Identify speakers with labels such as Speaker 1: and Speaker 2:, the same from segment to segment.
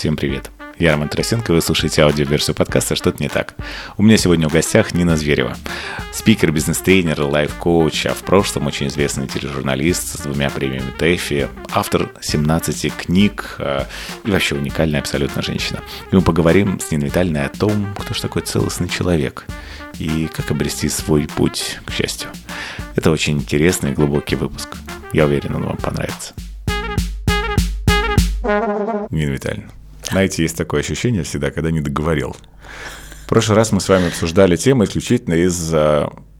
Speaker 1: Всем привет. Я Роман Тросенко, вы слушаете аудиоверсию подкаста «Что-то не так». У меня сегодня в гостях Нина Зверева. Спикер, бизнес-тренер, лайф-коуч, а в прошлом очень известный тележурналист с двумя премиями ТЭФИ, автор 17 книг э, и вообще уникальная абсолютно женщина. И мы поговорим с Ниной Витальной о том, кто же такой целостный человек и как обрести свой путь к счастью. Это очень интересный и глубокий выпуск. Я уверен, он вам понравится. Нина Витальевна, знаете, есть такое ощущение всегда, когда не договорил. В прошлый раз мы с вами обсуждали тему исключительно из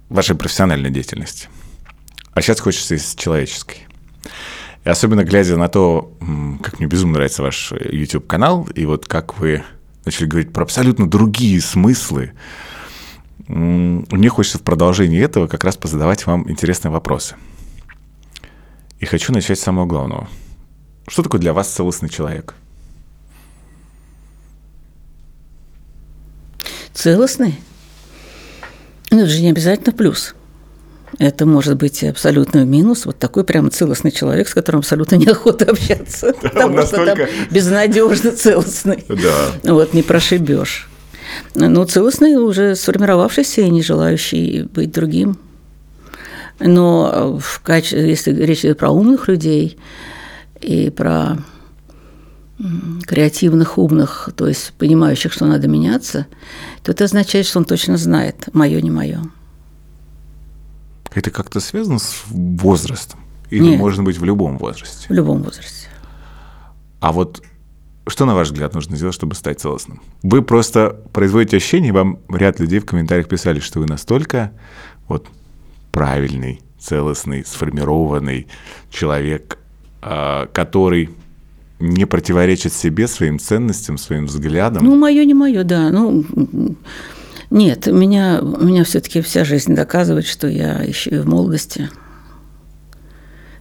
Speaker 1: вашей профессиональной деятельности. А сейчас хочется из человеческой. И особенно глядя на то, как мне безумно нравится ваш YouTube-канал, и вот как вы начали говорить про абсолютно другие смыслы, мне хочется в продолжении этого как раз позадавать вам интересные вопросы. И хочу начать с самого главного. Что такое для вас целостный человек?
Speaker 2: Целостный? Ну, это же не обязательно плюс. Это может быть абсолютно минус. Вот такой прямо целостный человек, с которым абсолютно неохота общаться. Да, потому настолько... что там безнадежно целостный. Да. Вот, не прошибешь. Но целостный уже сформировавшийся и не желающий быть другим. Но в качестве, если речь идет про умных людей и про креативных, умных, то есть понимающих, что надо меняться, то это означает, что он точно знает, мое не мое.
Speaker 1: Это как-то связано с возрастом? Или Нет. можно быть в любом возрасте?
Speaker 2: В любом возрасте.
Speaker 1: А вот что, на ваш взгляд, нужно сделать, чтобы стать целостным? Вы просто производите ощущение, вам ряд людей в комментариях писали, что вы настолько вот правильный, целостный, сформированный человек, а, который не противоречит себе, своим ценностям, своим взглядам.
Speaker 2: Ну, мое не мое, да. Ну, нет, меня, меня все-таки вся жизнь доказывает, что я еще и в молодости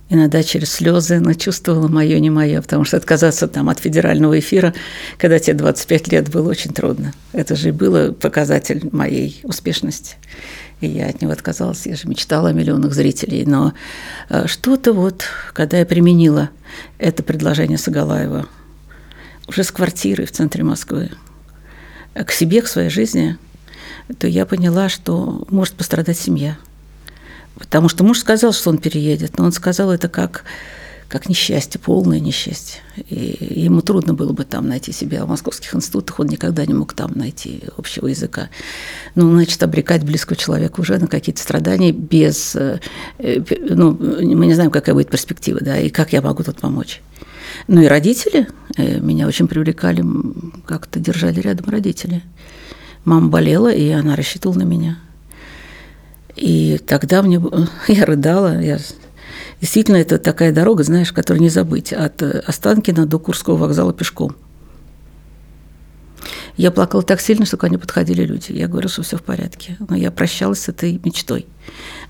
Speaker 2: иногда через слезы, но чувствовала мое не мое, потому что отказаться там от федерального эфира, когда тебе 25 лет, было очень трудно. Это же и было показатель моей успешности. И я от него отказалась, я же мечтала о миллионах зрителей. Но э, что-то вот, когда я применила это предложение Сагалаева уже с квартиры в центре Москвы к себе, к своей жизни, то я поняла, что может пострадать семья – Потому что муж сказал, что он переедет, но он сказал это как, как несчастье, полное несчастье. И ему трудно было бы там найти себя. В московских институтах он никогда не мог там найти общего языка. Ну, значит, обрекать близкого человека уже на какие-то страдания без... Э, ну, мы не знаем, какая будет перспектива, да, и как я могу тут помочь. Ну и родители э, меня очень привлекали, как-то держали рядом родители. Мама болела, и она рассчитывала на меня – и тогда мне я рыдала. Я... Действительно, это такая дорога, знаешь, которую не забыть. От э, Останкина до Курского вокзала пешком. Я плакала так сильно, что ко мне подходили люди. Я говорю, что все в порядке. Но я прощалась с этой мечтой.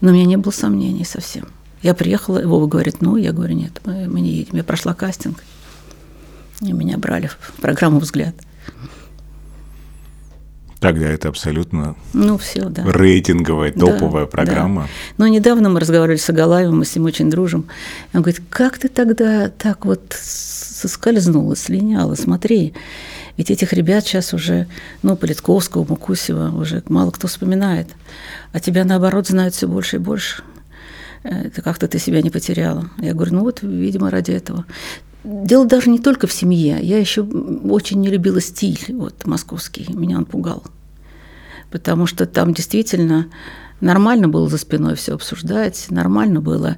Speaker 2: Но у меня не было сомнений совсем. Я приехала, Вова говорит, ну, я говорю, нет, мы, мы не едем. Я прошла кастинг, и меня брали в программу «Взгляд».
Speaker 1: Тогда это абсолютно
Speaker 2: ну, все, да.
Speaker 1: рейтинговая, топовая да, программа. Да.
Speaker 2: Но недавно мы разговаривали с Агалаевым, мы с ним очень дружим. Он говорит, как ты тогда так вот соскользнула, слиняла, смотри. Ведь этих ребят сейчас уже, ну, Политковского, Мукусева уже мало кто вспоминает. А тебя, наоборот, знают все больше и больше. Это как-то ты себя не потеряла. Я говорю, ну вот, видимо, ради этого. Дело даже не только в семье. Я еще очень не любила стиль вот, московский. Меня он пугал. Потому что там действительно нормально было за спиной все обсуждать, нормально было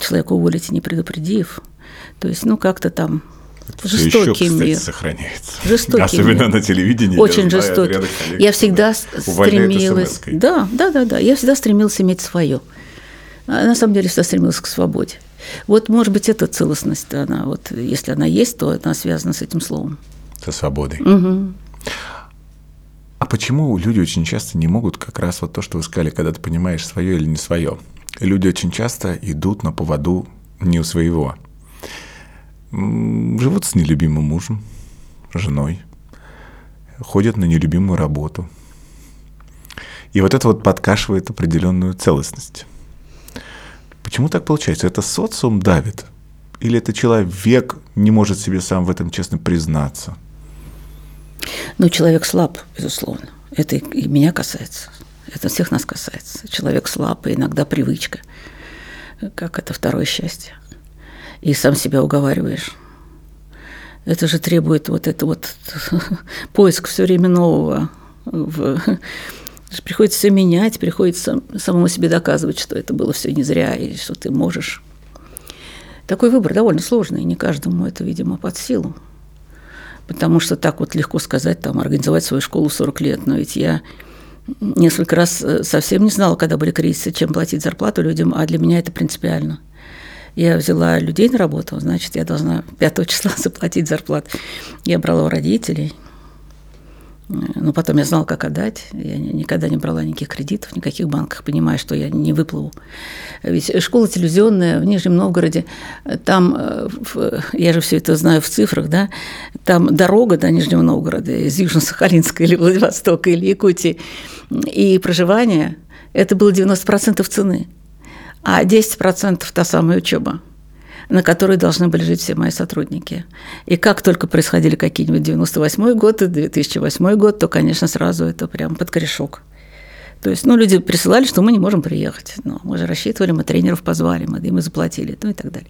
Speaker 2: человека уволить, не предупредив. То есть, ну, как-то там
Speaker 1: это жестокий еще, кстати, мир. сохраняется.
Speaker 2: Жестокий
Speaker 1: Особенно мир. на телевидении.
Speaker 2: Очень я жестокий. Коллег, я всегда стремилась... Да, да, да, да. Я всегда стремилась иметь свое. А на самом деле всегда стремилась к свободе. Вот, может быть, эта целостность, она вот, если она есть, то она связана с этим словом.
Speaker 1: Со свободой.
Speaker 2: Угу.
Speaker 1: А почему люди очень часто не могут как раз вот то, что вы сказали, когда ты понимаешь свое или не свое? Люди очень часто идут на поводу не у своего. Живут с нелюбимым мужем, женой, ходят на нелюбимую работу. И вот это вот подкашивает определенную целостность. Почему так получается? Это социум давит? или это человек не может себе сам в этом честно признаться?
Speaker 2: Ну, человек слаб, безусловно. Это и меня касается. Это всех нас касается. Человек слаб, и иногда привычка. Как это второе счастье. И сам себя уговариваешь. Это же требует вот это вот поиск все время нового. Приходится все менять, приходится самому себе доказывать, что это было все не зря, и что ты можешь. Такой выбор довольно сложный, не каждому это, видимо, под силу. Потому что так вот легко сказать, там, организовать свою школу в 40 лет, но ведь я несколько раз э, совсем не знала, когда были кризисы, чем платить зарплату людям, а для меня это принципиально. Я взяла людей на работу, значит, я должна 5 числа заплатить зарплату. Я брала у родителей – но потом я знала, как отдать. Я никогда не брала никаких кредитов, никаких банках, понимая, что я не выплыву. Ведь школа телевизионная в Нижнем Новгороде, там, э, я же все это знаю в цифрах, да, там дорога до Нижнего Новгорода из Южно-Сахалинска или Владивостока или Якутии, и проживание – это было 90% цены, а 10% та самая учеба – на которой должны были жить все мои сотрудники. И как только происходили какие-нибудь 98 год и 2008 год, то, конечно, сразу это прям под корешок. То есть, ну, люди присылали, что мы не можем приехать. Но мы же рассчитывали, мы тренеров позвали, мы им заплатили, ну и так далее.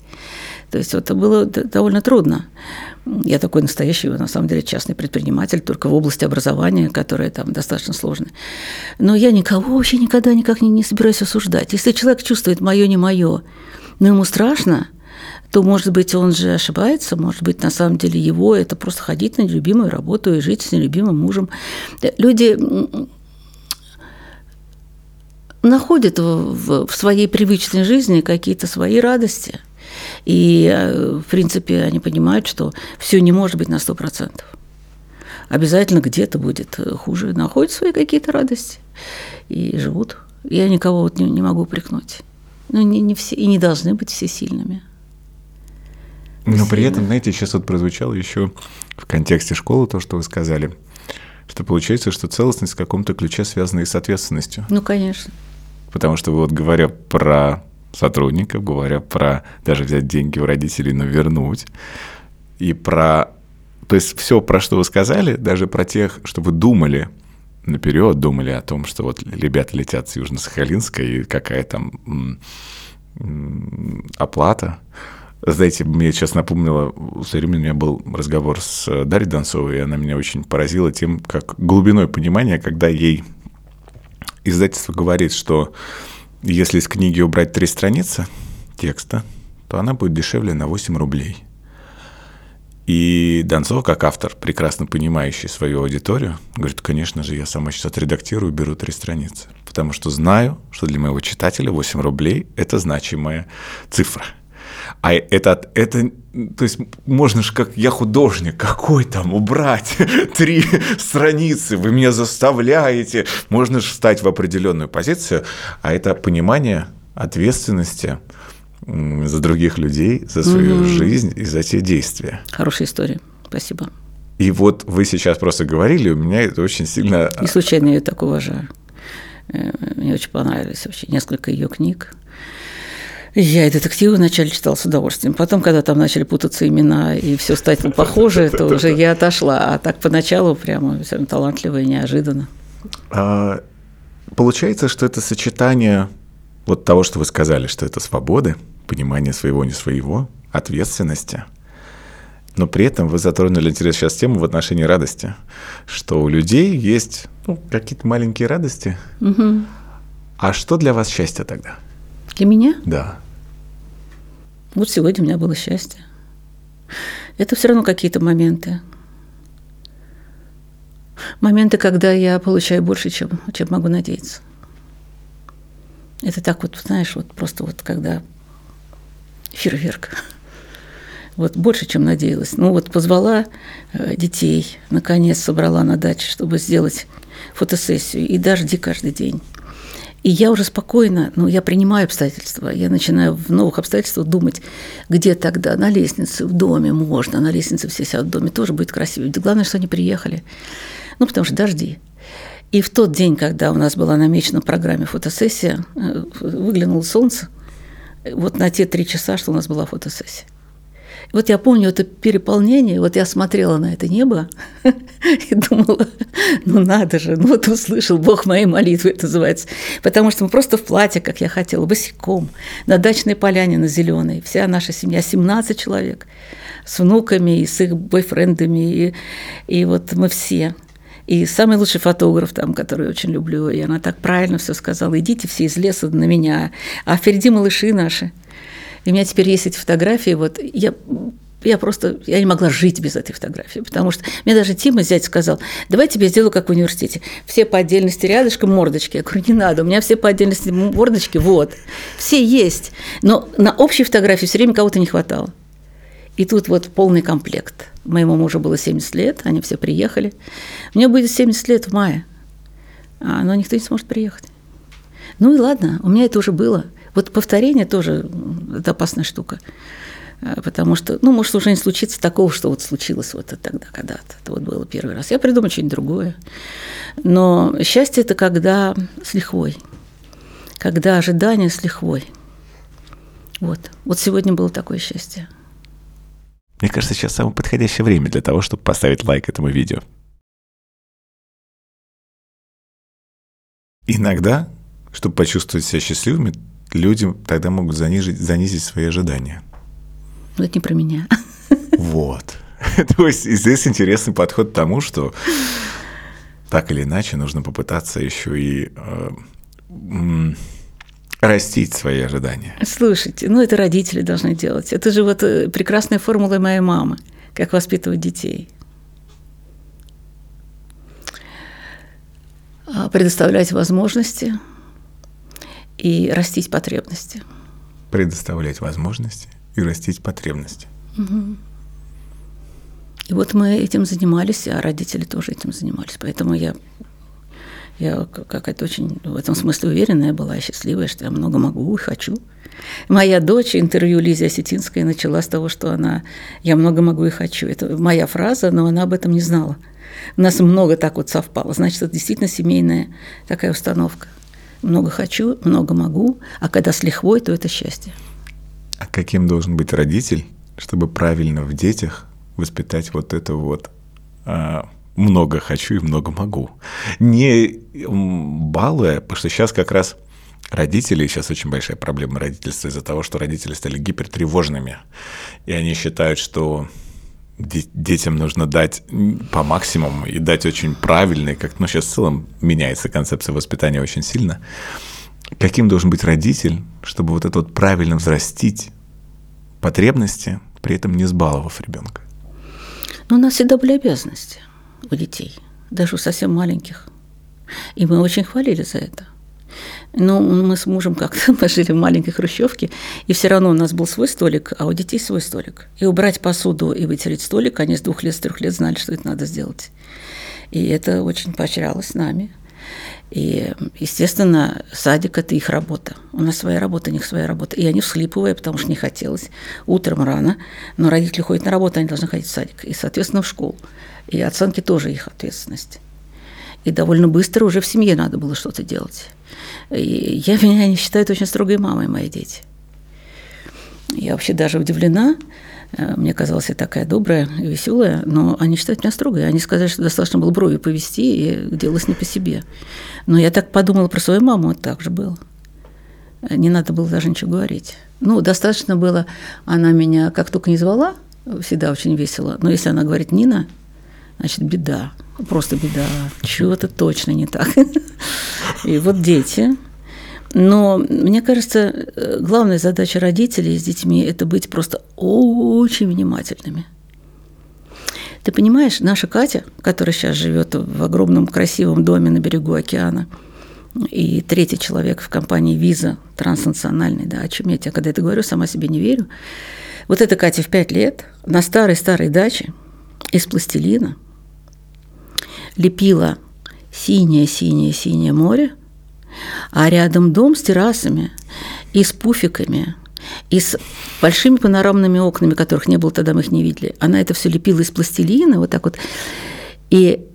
Speaker 2: То есть, это было довольно трудно. Я такой настоящий, на самом деле, частный предприниматель, только в области образования, которая там достаточно сложная. Но я никого вообще никогда никак не, не собираюсь осуждать. Если человек чувствует мое не мое, но ему страшно, то, может быть, он же ошибается, может быть, на самом деле его это просто ходить на любимую работу и жить с нелюбимым мужем. Люди находят в, своей привычной жизни какие-то свои радости. И, э, в принципе, они понимают, что все не может быть на сто процентов. Обязательно где-то будет хуже. Находят свои какие-то радости и живут. Я никого вот не, не могу упрекнуть. Ну, не, не все, и не должны быть все сильными.
Speaker 1: Но при этом, знаете, сейчас вот прозвучало еще в контексте школы то, что вы сказали, что получается, что целостность в каком-то ключе связана и с ответственностью.
Speaker 2: Ну, конечно.
Speaker 1: Потому что вот говоря про сотрудников, говоря про даже взять деньги у родителей, но вернуть, и про... То есть все, про что вы сказали, даже про тех, что вы думали наперед, думали о том, что вот ребята летят с Южно-Сахалинска, и какая там оплата, знаете, мне сейчас напомнило, все время у меня был разговор с э, Дарьей Донцовой, и она меня очень поразила тем, как глубиной понимания, когда ей издательство говорит, что если из книги убрать три страницы текста, то она будет дешевле на 8 рублей. И Донцова, как автор, прекрасно понимающий свою аудиторию, говорит, конечно же, я сама сейчас отредактирую, беру три страницы. Потому что знаю, что для моего читателя 8 рублей – это значимая цифра – а это, это, то есть можно же, как я художник, какой там убрать три страницы, вы меня заставляете. Можно же встать в определенную позицию, а это понимание ответственности за других людей, за свою mm-hmm. жизнь и за те действия.
Speaker 2: Хорошая история. Спасибо.
Speaker 1: И вот вы сейчас просто говорили, у меня это очень сильно...
Speaker 2: И случайно я ее так уважаю. Э, мне очень понравились вообще несколько ее книг. Я и детективы вначале читала с удовольствием. Потом, когда там начали путаться имена и все стать похоже, то уже я отошла. А так поначалу прямо все талантливо и неожиданно.
Speaker 1: А, получается, что это сочетание вот того, что вы сказали, что это свободы, понимание своего, не своего, ответственности. Но при этом вы затронули интересную сейчас тему в отношении радости, что у людей есть ну, какие-то маленькие радости. Угу. А что для вас счастье тогда?
Speaker 2: Для меня?
Speaker 1: Да.
Speaker 2: Вот сегодня у меня было счастье. Это все равно какие-то моменты. Моменты, когда я получаю больше, чем, чем могу надеяться. Это так вот, знаешь, вот просто вот когда фейерверк. Вот больше, чем надеялась. Ну вот позвала э, детей, наконец собрала на даче, чтобы сделать фотосессию. И дожди каждый день. И я уже спокойно, ну, я принимаю обстоятельства, я начинаю в новых обстоятельствах думать, где тогда на лестнице, в доме можно, на лестнице все сядут в доме, тоже будет красиво. Главное, что они приехали. Ну, потому что дожди. И в тот день, когда у нас была намечена программе фотосессия, э, выглянуло солнце, вот на те три часа, что у нас была фотосессия. Вот я помню это переполнение, вот я смотрела на это небо и думала, ну надо же, ну вот услышал Бог моей молитвы, это называется. Потому что мы просто в платье, как я хотела, босиком, на дачной поляне на зеленой. Вся наша семья, 17 человек, с внуками и с их бойфрендами, и, и вот мы все. И самый лучший фотограф там, который очень люблю, и она так правильно все сказала, идите все из леса на меня, а впереди малыши наши – и у меня теперь есть эти фотографии. Вот я я просто, я не могла жить без этой фотографии, потому что мне даже Тима зять сказал, давай тебе сделаю, как в университете. Все по отдельности рядышком мордочки. Я говорю, не надо, у меня все по отдельности мордочки, вот. Все есть. Но на общей фотографии все время кого-то не хватало. И тут вот полный комплект. Моему мужу было 70 лет, они все приехали. Мне будет 70 лет в мае, а, но никто не сможет приехать. Ну и ладно, у меня это уже было – вот повторение тоже это опасная штука. Э, потому что, ну, может уже не случится такого, что вот случилось вот тогда, когда-то. Это вот было первый раз. Я придумаю что-нибудь другое. Но счастье – это когда с лихвой. Когда ожидание с лихвой. Вот. Вот сегодня было такое счастье.
Speaker 1: Мне кажется, сейчас самое подходящее время для того, чтобы поставить лайк этому видео. Иногда, чтобы почувствовать себя счастливыми, люди тогда могут занизить, занизить свои ожидания.
Speaker 2: Ну, это не про меня.
Speaker 1: Вот. То есть здесь интересный подход к тому, что так или иначе нужно попытаться еще и э, растить свои ожидания.
Speaker 2: Слушайте, ну это родители должны делать. Это же вот э, прекрасная формула моей мамы, как воспитывать детей. А, предоставлять возможности – и растить потребности.
Speaker 1: Предоставлять возможности и растить потребности. Угу.
Speaker 2: И вот мы этим занимались, а родители тоже этим занимались. Поэтому я, я какая-то очень в этом смысле уверенная была, счастливая, что я много могу и хочу. Моя дочь, интервью Лизе Осетинской, начала с того, что она «я много могу и хочу». Это моя фраза, но она об этом не знала. У нас много так вот совпало. Значит, это действительно семейная такая установка много хочу, много могу, а когда с лихвой, то это счастье.
Speaker 1: А каким должен быть родитель, чтобы правильно в детях воспитать вот это вот а, много хочу и много могу? Не балуя, потому что сейчас как раз родители, сейчас очень большая проблема родительства из-за того, что родители стали гипертревожными, и они считают, что детям нужно дать по максимуму и дать очень правильный, как, ну, сейчас в целом меняется концепция воспитания очень сильно. Каким должен быть родитель, чтобы вот это вот правильно взрастить потребности, при этом не сбаловав ребенка?
Speaker 2: Ну, у нас всегда были обязанности у детей, даже у совсем маленьких. И мы очень хвалили за это. Но мы с мужем как-то мы жили в маленькой хрущевке, и все равно у нас был свой столик, а у детей свой столик. И убрать посуду и вытереть столик, они с двух лет, с трех лет знали, что это надо сделать. И это очень поощрялось нами. И, естественно, садик – это их работа. У нас своя работа, у них своя работа. И они всхлипывая, потому что не хотелось. Утром рано, но родители ходят на работу, они должны ходить в садик. И, соответственно, в школу. И оценки тоже их ответственность. И довольно быстро уже в семье надо было что-то делать. Я меня не считают очень строгой мамой мои дети. Я вообще даже удивлена. Э, мне казалось, я такая добрая и веселая, но они считают меня строгой. Они сказали, что достаточно было брови повести, и делалось не по себе. Но я так подумала про свою маму, это так же было. Не надо было даже ничего говорить. Ну, достаточно было, она меня как только не звала, всегда очень весело. Но если она говорит «Нина», значит, беда. Просто беда. Чего-то точно не так. И вот дети. Но мне кажется, главная задача родителей с детьми – это быть просто очень внимательными. Ты понимаешь, наша Катя, которая сейчас живет в огромном красивом доме на берегу океана, и третий человек в компании Виза, транснациональный, да, очуметь. Я когда это говорю, сама себе не верю. Вот эта Катя в пять лет на старой-старой даче из пластилина лепила синее-синее-синее море, а рядом дом с террасами и с пуфиками, и с большими панорамными окнами, которых не было тогда, мы их не видели. Она это все лепила из пластилина, вот так вот. И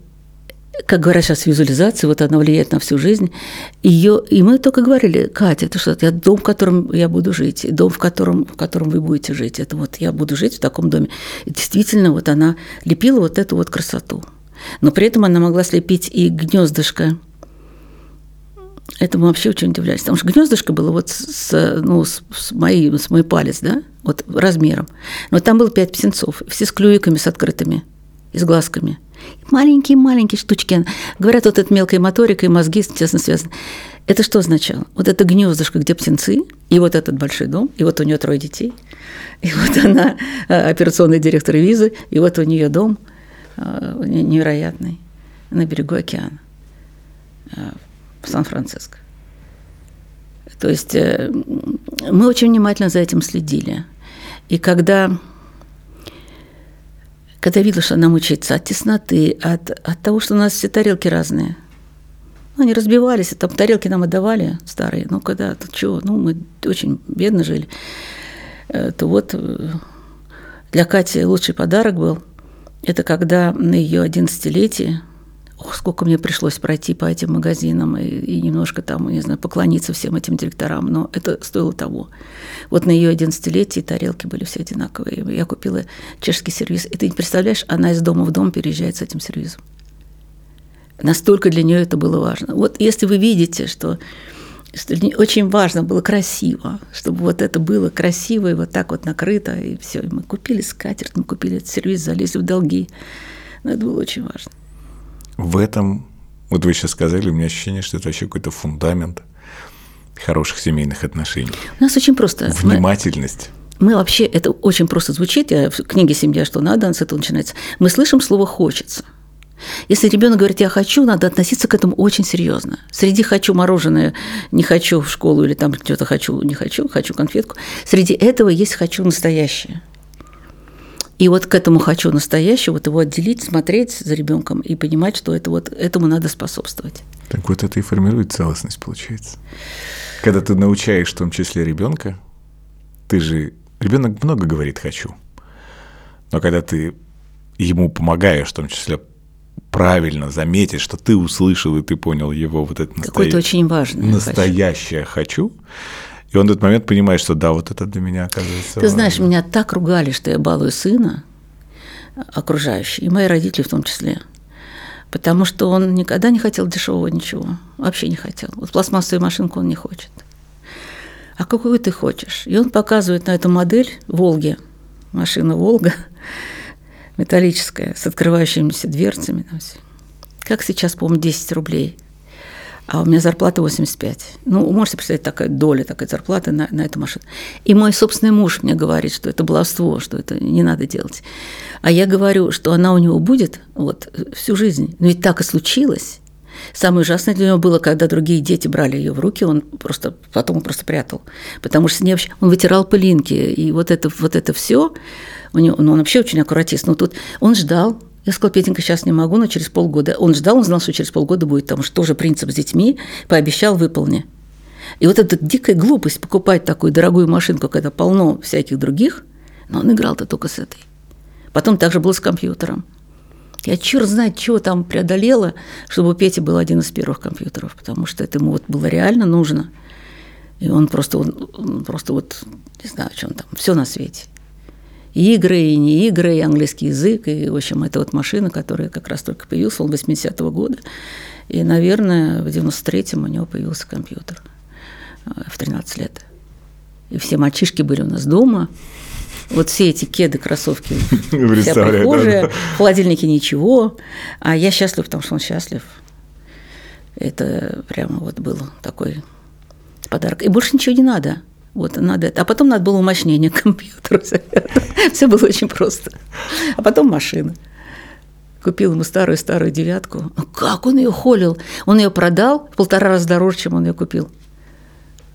Speaker 2: как говорят сейчас, визуализация, вот она влияет на всю жизнь. Ее, и мы только говорили, Катя, это что, это дом, в котором я буду жить, дом, в котором, в котором вы будете жить. Это вот я буду жить в таком доме. И действительно, вот она лепила вот эту вот красоту. Но при этом она могла слепить и гнездышко. Это мы вообще очень удивлялись. Потому что гнездышко было вот с, ну, с, с, моей, с мой палец, да, вот размером. Но там было пять птенцов, все с клювиками, с открытыми и с глазками – Маленькие-маленькие штучки. Говорят, вот эта мелкая моторика и мозги тесно связаны. Это что означало? Вот это гнездышко, где птенцы, и вот этот большой дом, и вот у нее трое детей, и вот она а, операционный директор визы, и вот у нее дом невероятный на берегу океана а, в Сан-Франциско. То есть э, мы очень внимательно за этим следили. И когда когда видела, что она мучается от тесноты, от, от того, что у нас все тарелки разные. Ну, они разбивались, там тарелки нам отдавали старые. Ну, когда, то чего, ну, мы очень бедно жили. Э, то вот э, для Кати лучший подарок был, это когда на ее 11-летие ох, сколько мне пришлось пройти по этим магазинам и, и немножко там, не знаю, поклониться всем этим директорам, но это стоило того. Вот на ее 11-летие тарелки были все одинаковые. Я купила чешский сервис. И ты не представляешь, она из дома в дом переезжает с этим сервизом. Настолько для нее это было важно. Вот если вы видите, что что очень важно было красиво, чтобы вот это было красиво и вот так вот накрыто, и все. И мы купили скатерть, мы купили этот сервис, залезли в долги. Но это было очень важно
Speaker 1: в этом, вот вы сейчас сказали, у меня ощущение, что это вообще какой-то фундамент хороших семейных отношений.
Speaker 2: У нас очень просто.
Speaker 1: Внимательность.
Speaker 2: Мы, мы вообще, это очень просто звучит, я в книге «Семья. Что надо», с этого начинается. Мы слышим слово «хочется». Если ребенок говорит «я хочу», надо относиться к этому очень серьезно. Среди «хочу мороженое», «не хочу в школу» или там что-то «хочу», «не хочу», «хочу конфетку», среди этого есть «хочу настоящее». И вот к этому хочу настоящего, вот его отделить, смотреть за ребенком и понимать, что это вот этому надо способствовать.
Speaker 1: Так вот это и формирует целостность, получается. Когда ты научаешь в том числе ребенка, ты же ребенок много говорит хочу, но когда ты ему помогаешь, в том числе правильно заметить, что ты услышал и ты понял его вот это
Speaker 2: настоящее, очень важное
Speaker 1: настоящее хочу, и он в этот момент понимает, что да, вот это для меня оказывается.
Speaker 2: Ты важно. знаешь, меня так ругали, что я балую сына окружающие, и мои родители в том числе. Потому что он никогда не хотел дешевого ничего. Вообще не хотел. Вот пластмассовую машинку он не хочет. А какую ты хочешь? И он показывает на эту модель Волги. Машина Волга металлическая, с открывающимися дверцами. Как сейчас, по-моему, 10 рублей – а у меня зарплата 85. Ну, можете представить, такая доля, такая зарплата на, на эту машину. И мой собственный муж мне говорит, что это баловство, что это не надо делать. А я говорю, что она у него будет вот, всю жизнь. Но ведь так и случилось. Самое ужасное для него было, когда другие дети брали ее в руки, он просто потом он просто прятал, потому что с ней вообще он вытирал пылинки и вот это вот это все у него, ну, он вообще очень аккуратист, но тут он ждал, я сказала, Петенька, сейчас не могу, но через полгода. Он ждал, он знал, что через полгода будет, потому что тоже принцип с детьми, пообещал, выполни. И вот эта дикая глупость покупать такую дорогую машинку, когда полно всяких других, но он играл-то только с этой. Потом также был с компьютером. Я черт знает, чего там преодолела, чтобы у Пети был один из первых компьютеров, потому что это ему вот было реально нужно. И он просто, он просто вот, не знаю, что он там, все на свете игры, и не игры, и английский язык, и, в общем, это вот машина, которая как раз только появилась, он 80-го года. И, наверное, в 93-м у него появился компьютер э, в 13 лет. И все мальчишки были у нас дома, вот все эти кеды, кроссовки, вся прихожая, да, да. в холодильнике ничего, а я счастлив, потому что он счастлив. Это прямо вот был такой подарок. И больше ничего не надо. Вот надо это. А потом надо было умощнение компьютера. Все было очень просто. А потом машина. Купил ему старую-старую девятку. Ну как он ее холил? Он ее продал в полтора раза дороже, чем он ее купил.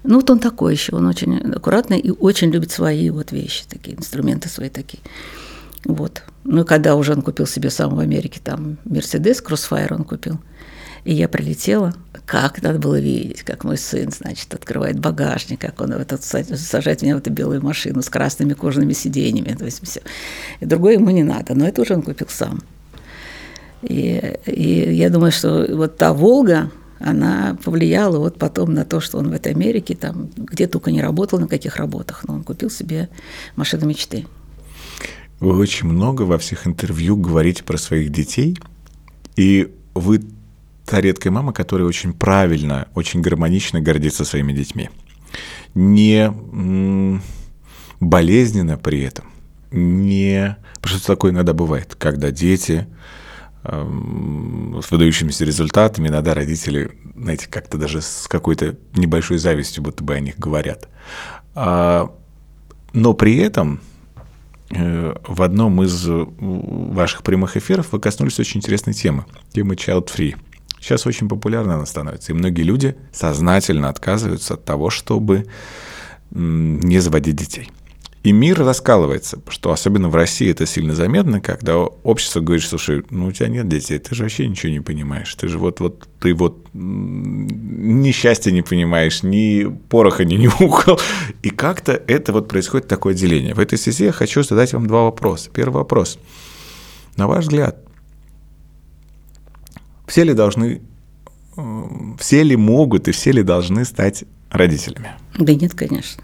Speaker 2: Ну, вот он такой еще, он очень аккуратный и очень любит свои вот вещи, такие инструменты свои такие. Вот. Ну, когда уже он купил себе сам в Америке, там, Мерседес, Кроссфайр он купил – и я прилетела, как надо было видеть, как мой сын, значит, открывает багажник, как он этот, сажает меня в эту белую машину с красными кожаными сиденьями. То есть все. И другое ему не надо, но это уже он купил сам. И, и я думаю, что вот та Волга, она повлияла вот потом на то, что он в этой Америке, там, где только не работал, на каких работах, но он купил себе машину мечты.
Speaker 1: Вы очень много во всех интервью говорите про своих детей, и вы та редкая мама, которая очень правильно, очень гармонично гордится своими детьми. Не болезненно при этом, не... Потому что такое иногда бывает, когда дети Эм, с выдающимися результатами, иногда родители, знаете, как-то даже с какой-то небольшой завистью будто бы о них говорят. А, но при этом э, в одном из ваших прямых эфиров вы коснулись очень интересной темы, темы child free. Сейчас очень популярна она становится, и многие люди сознательно отказываются от того, чтобы не заводить детей. И мир раскалывается, что особенно в России это сильно заметно, когда общество говорит, слушай, ну у тебя нет детей, ты же вообще ничего не понимаешь, ты же вот, вот ты вот ни счастья не понимаешь, ни пороха не нюхал. И как-то это вот происходит такое деление. В этой связи я хочу задать вам два вопроса. Первый вопрос. На ваш взгляд, все ли должны, э, все ли могут и все ли должны стать родителями?
Speaker 2: Да нет, конечно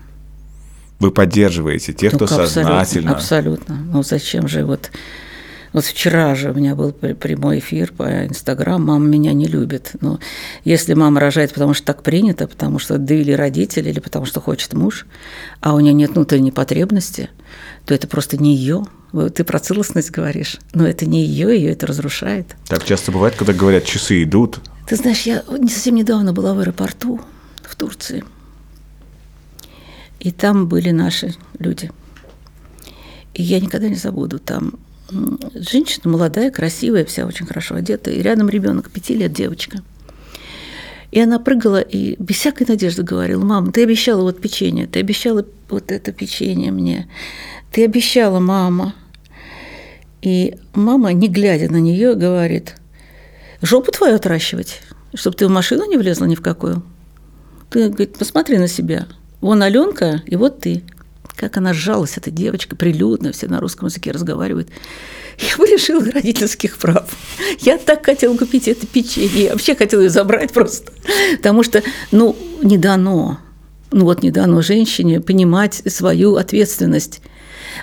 Speaker 1: вы поддерживаете тех, кто абсолютно, сознательно.
Speaker 2: Абсолютно. Ну зачем же вот вот вчера же у меня был прямой эфир по Инстаграм, мама меня не любит. Но если мама рожает, потому что так принято, потому что довели родители или потому что хочет муж, а у нее нет внутренней потребности, то это просто не ее. Ты про целостность говоришь, но это не ее, ее это разрушает.
Speaker 1: Так часто бывает, когда говорят, часы идут.
Speaker 2: Ты знаешь, я совсем недавно была в аэропорту в Турции – и там были наши люди. И я никогда не забуду, там женщина молодая, красивая, вся очень хорошо одета, и рядом ребенок, пяти лет девочка. И она прыгала и без всякой надежды говорила, мама, ты обещала вот печенье, ты обещала вот это печенье мне, ты обещала, мама. И мама, не глядя на нее, говорит, жопу твою отращивать, чтобы ты в машину не влезла ни в какую. Ты, говорит, посмотри на себя – Вон Аленка, и вот ты. Как она сжалась, эта девочка, прилюдно, все на русском языке разговаривают. Я бы лишила родительских прав. Я так хотела купить это печенье. Я вообще хотела ее забрать просто. Потому что, ну, не дано. Ну вот не дано женщине понимать свою ответственность.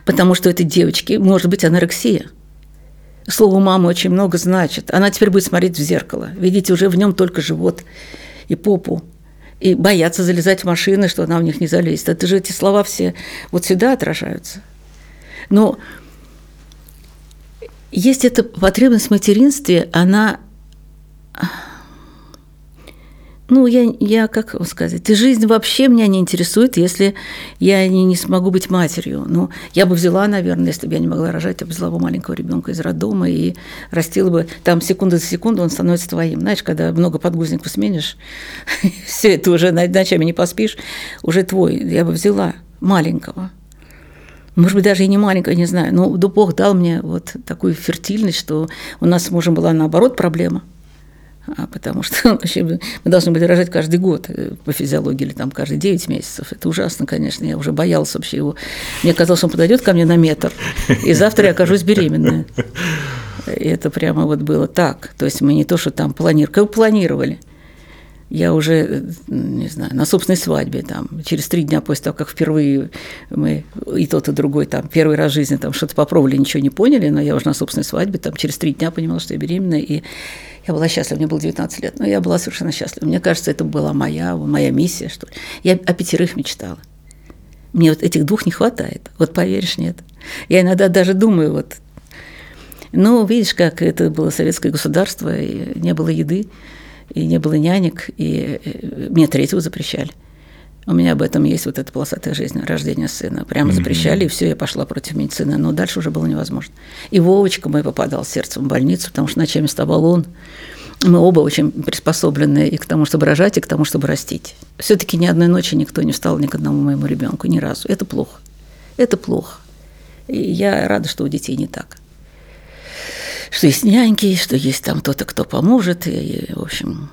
Speaker 2: Потому что этой девочке может быть анорексия. Слово «мама» очень много значит. Она теперь будет смотреть в зеркало. Видите, уже в нем только живот и попу и боятся залезать в машины, что она в них не залезет. Это же эти слова все вот сюда отражаются. Но есть эта потребность в материнстве, она ну, я, я, как сказать, жизнь вообще меня не интересует, если я не, не смогу быть матерью. Ну, я бы взяла, наверное, если бы я не могла рожать, я бы взяла бы маленького ребенка из роддома и растила бы, там секунда за секунду он становится твоим. Знаешь, когда много подгузников сменишь, все это уже ночами не поспишь, уже твой. Я бы взяла маленького. Может быть, даже и не маленького, не знаю. Но Бог дал мне вот такую фертильность, что у нас с мужем была наоборот проблема – потому что вообще мы должны были рожать каждый год э, по физиологии или там каждые 9 месяцев. Это ужасно, конечно, я уже боялась вообще его. Мне казалось, он подойдет ко мне на метр, и завтра я окажусь беременная. И это прямо вот было так. То есть мы не то, что там планировали, как планировали. Я уже, э, не знаю, на собственной свадьбе, там, через три дня после того, как впервые мы и тот, и другой, там, первый раз в жизни там что-то попробовали, ничего не поняли, но я уже на собственной свадьбе, там, через три дня понимала, что я беременна, и я была счастлива, мне было 19 лет, но я была совершенно счастлива. Мне кажется, это была моя, моя миссия, что ли. Я о пятерых мечтала. Мне вот этих двух не хватает. Вот поверишь, нет. Я иногда даже думаю, вот, ну, видишь, как это было советское государство, и не было еды, и не было нянек, и э, мне третьего запрещали. У меня об этом есть вот эта полосатая жизнь, рождение сына. Прямо запрещали, и все, я пошла против медицины. Но дальше уже было невозможно. И Вовочка мой попадал сердцем в больницу, потому что ночами вставал он. Мы оба очень приспособлены и к тому, чтобы рожать, и к тому, чтобы растить. Все-таки ни одной ночи никто не встал ни к одному моему ребенку, ни разу. Это плохо. Это плохо. И я рада, что у детей не так. Что есть няньки, что есть там кто-то, кто поможет. И, в общем,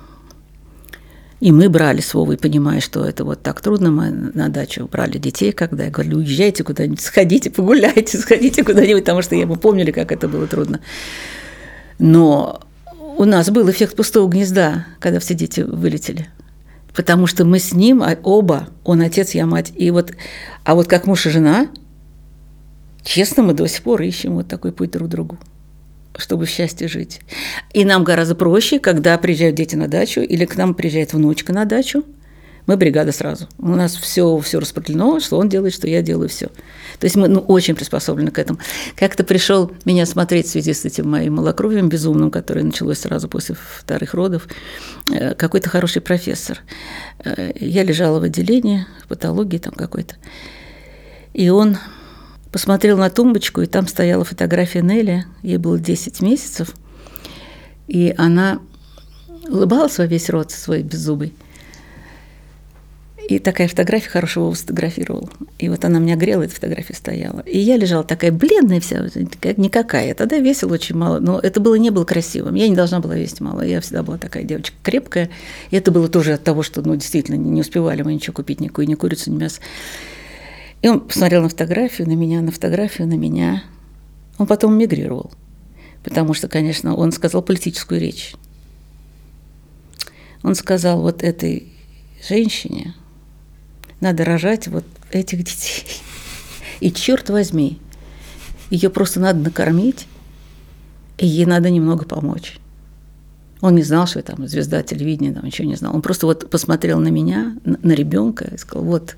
Speaker 2: и мы брали с Вовой, понимая, что это вот так трудно, мы на дачу брали детей, когда я говорю, уезжайте куда-нибудь, сходите, погуляйте, сходите куда-нибудь, потому что мы помнили, как это было трудно. Но у нас был эффект пустого гнезда, когда все дети вылетели. Потому что мы с ним а, оба, он отец, я мать. И вот, а вот как муж и жена, честно, мы до сих пор ищем вот такой путь друг к другу чтобы в счастье жить. И нам гораздо проще, когда приезжают дети на дачу или к нам приезжает внучка на дачу, мы бригада сразу. У нас все, все распределено, что он делает, что я делаю, все. То есть мы ну, очень приспособлены к этому. Как-то пришел меня смотреть в связи с этим моим малокровием безумным, которое началось сразу после вторых родов, э, какой-то хороший профессор. Э, я лежала в отделении, в патологии там какой-то. И он посмотрел на тумбочку, и там стояла фотография Нелли, ей было 10 месяцев, и она улыбалась во весь рот свой беззубый. И такая фотография хорошего его сфотографировал. И вот она меня грела, эта фотография стояла. И я лежала такая бледная вся, никакая. Тогда весила очень мало, но это было не было красивым. Я не должна была весить мало. Я всегда была такая девочка крепкая. И это было тоже от того, что ну, действительно не успевали мы ничего купить, никакую, ни курицу, ни мясо. И он посмотрел на фотографию, на меня, на фотографию, на меня. Он потом мигрировал. Потому что, конечно, он сказал политическую речь. Он сказал вот этой женщине – надо рожать вот этих детей. И черт возьми, ее просто надо накормить, и ей надо немного помочь. Он не знал, что я там звезда телевидения, там ничего не знал. Он просто вот посмотрел на меня, на, ребенка и сказал, вот.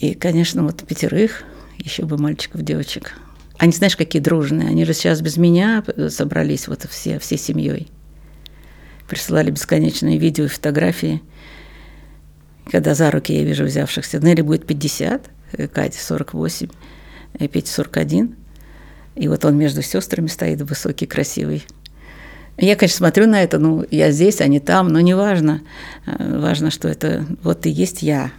Speaker 2: И, конечно, вот пятерых, еще бы мальчиков, девочек. Они, знаешь, какие дружные. Они же сейчас без меня собрались вот все, всей семьей. Присылали бесконечные видео и фотографии – когда за руки я вижу взявшихся. Нелли будет 50, э, Катя 48, и Петя 41. И вот он между сестрами стоит, высокий, красивый. Я, конечно, смотрю на это, ну, я здесь, а не там, но не важно. Э, важно, что это вот и есть я.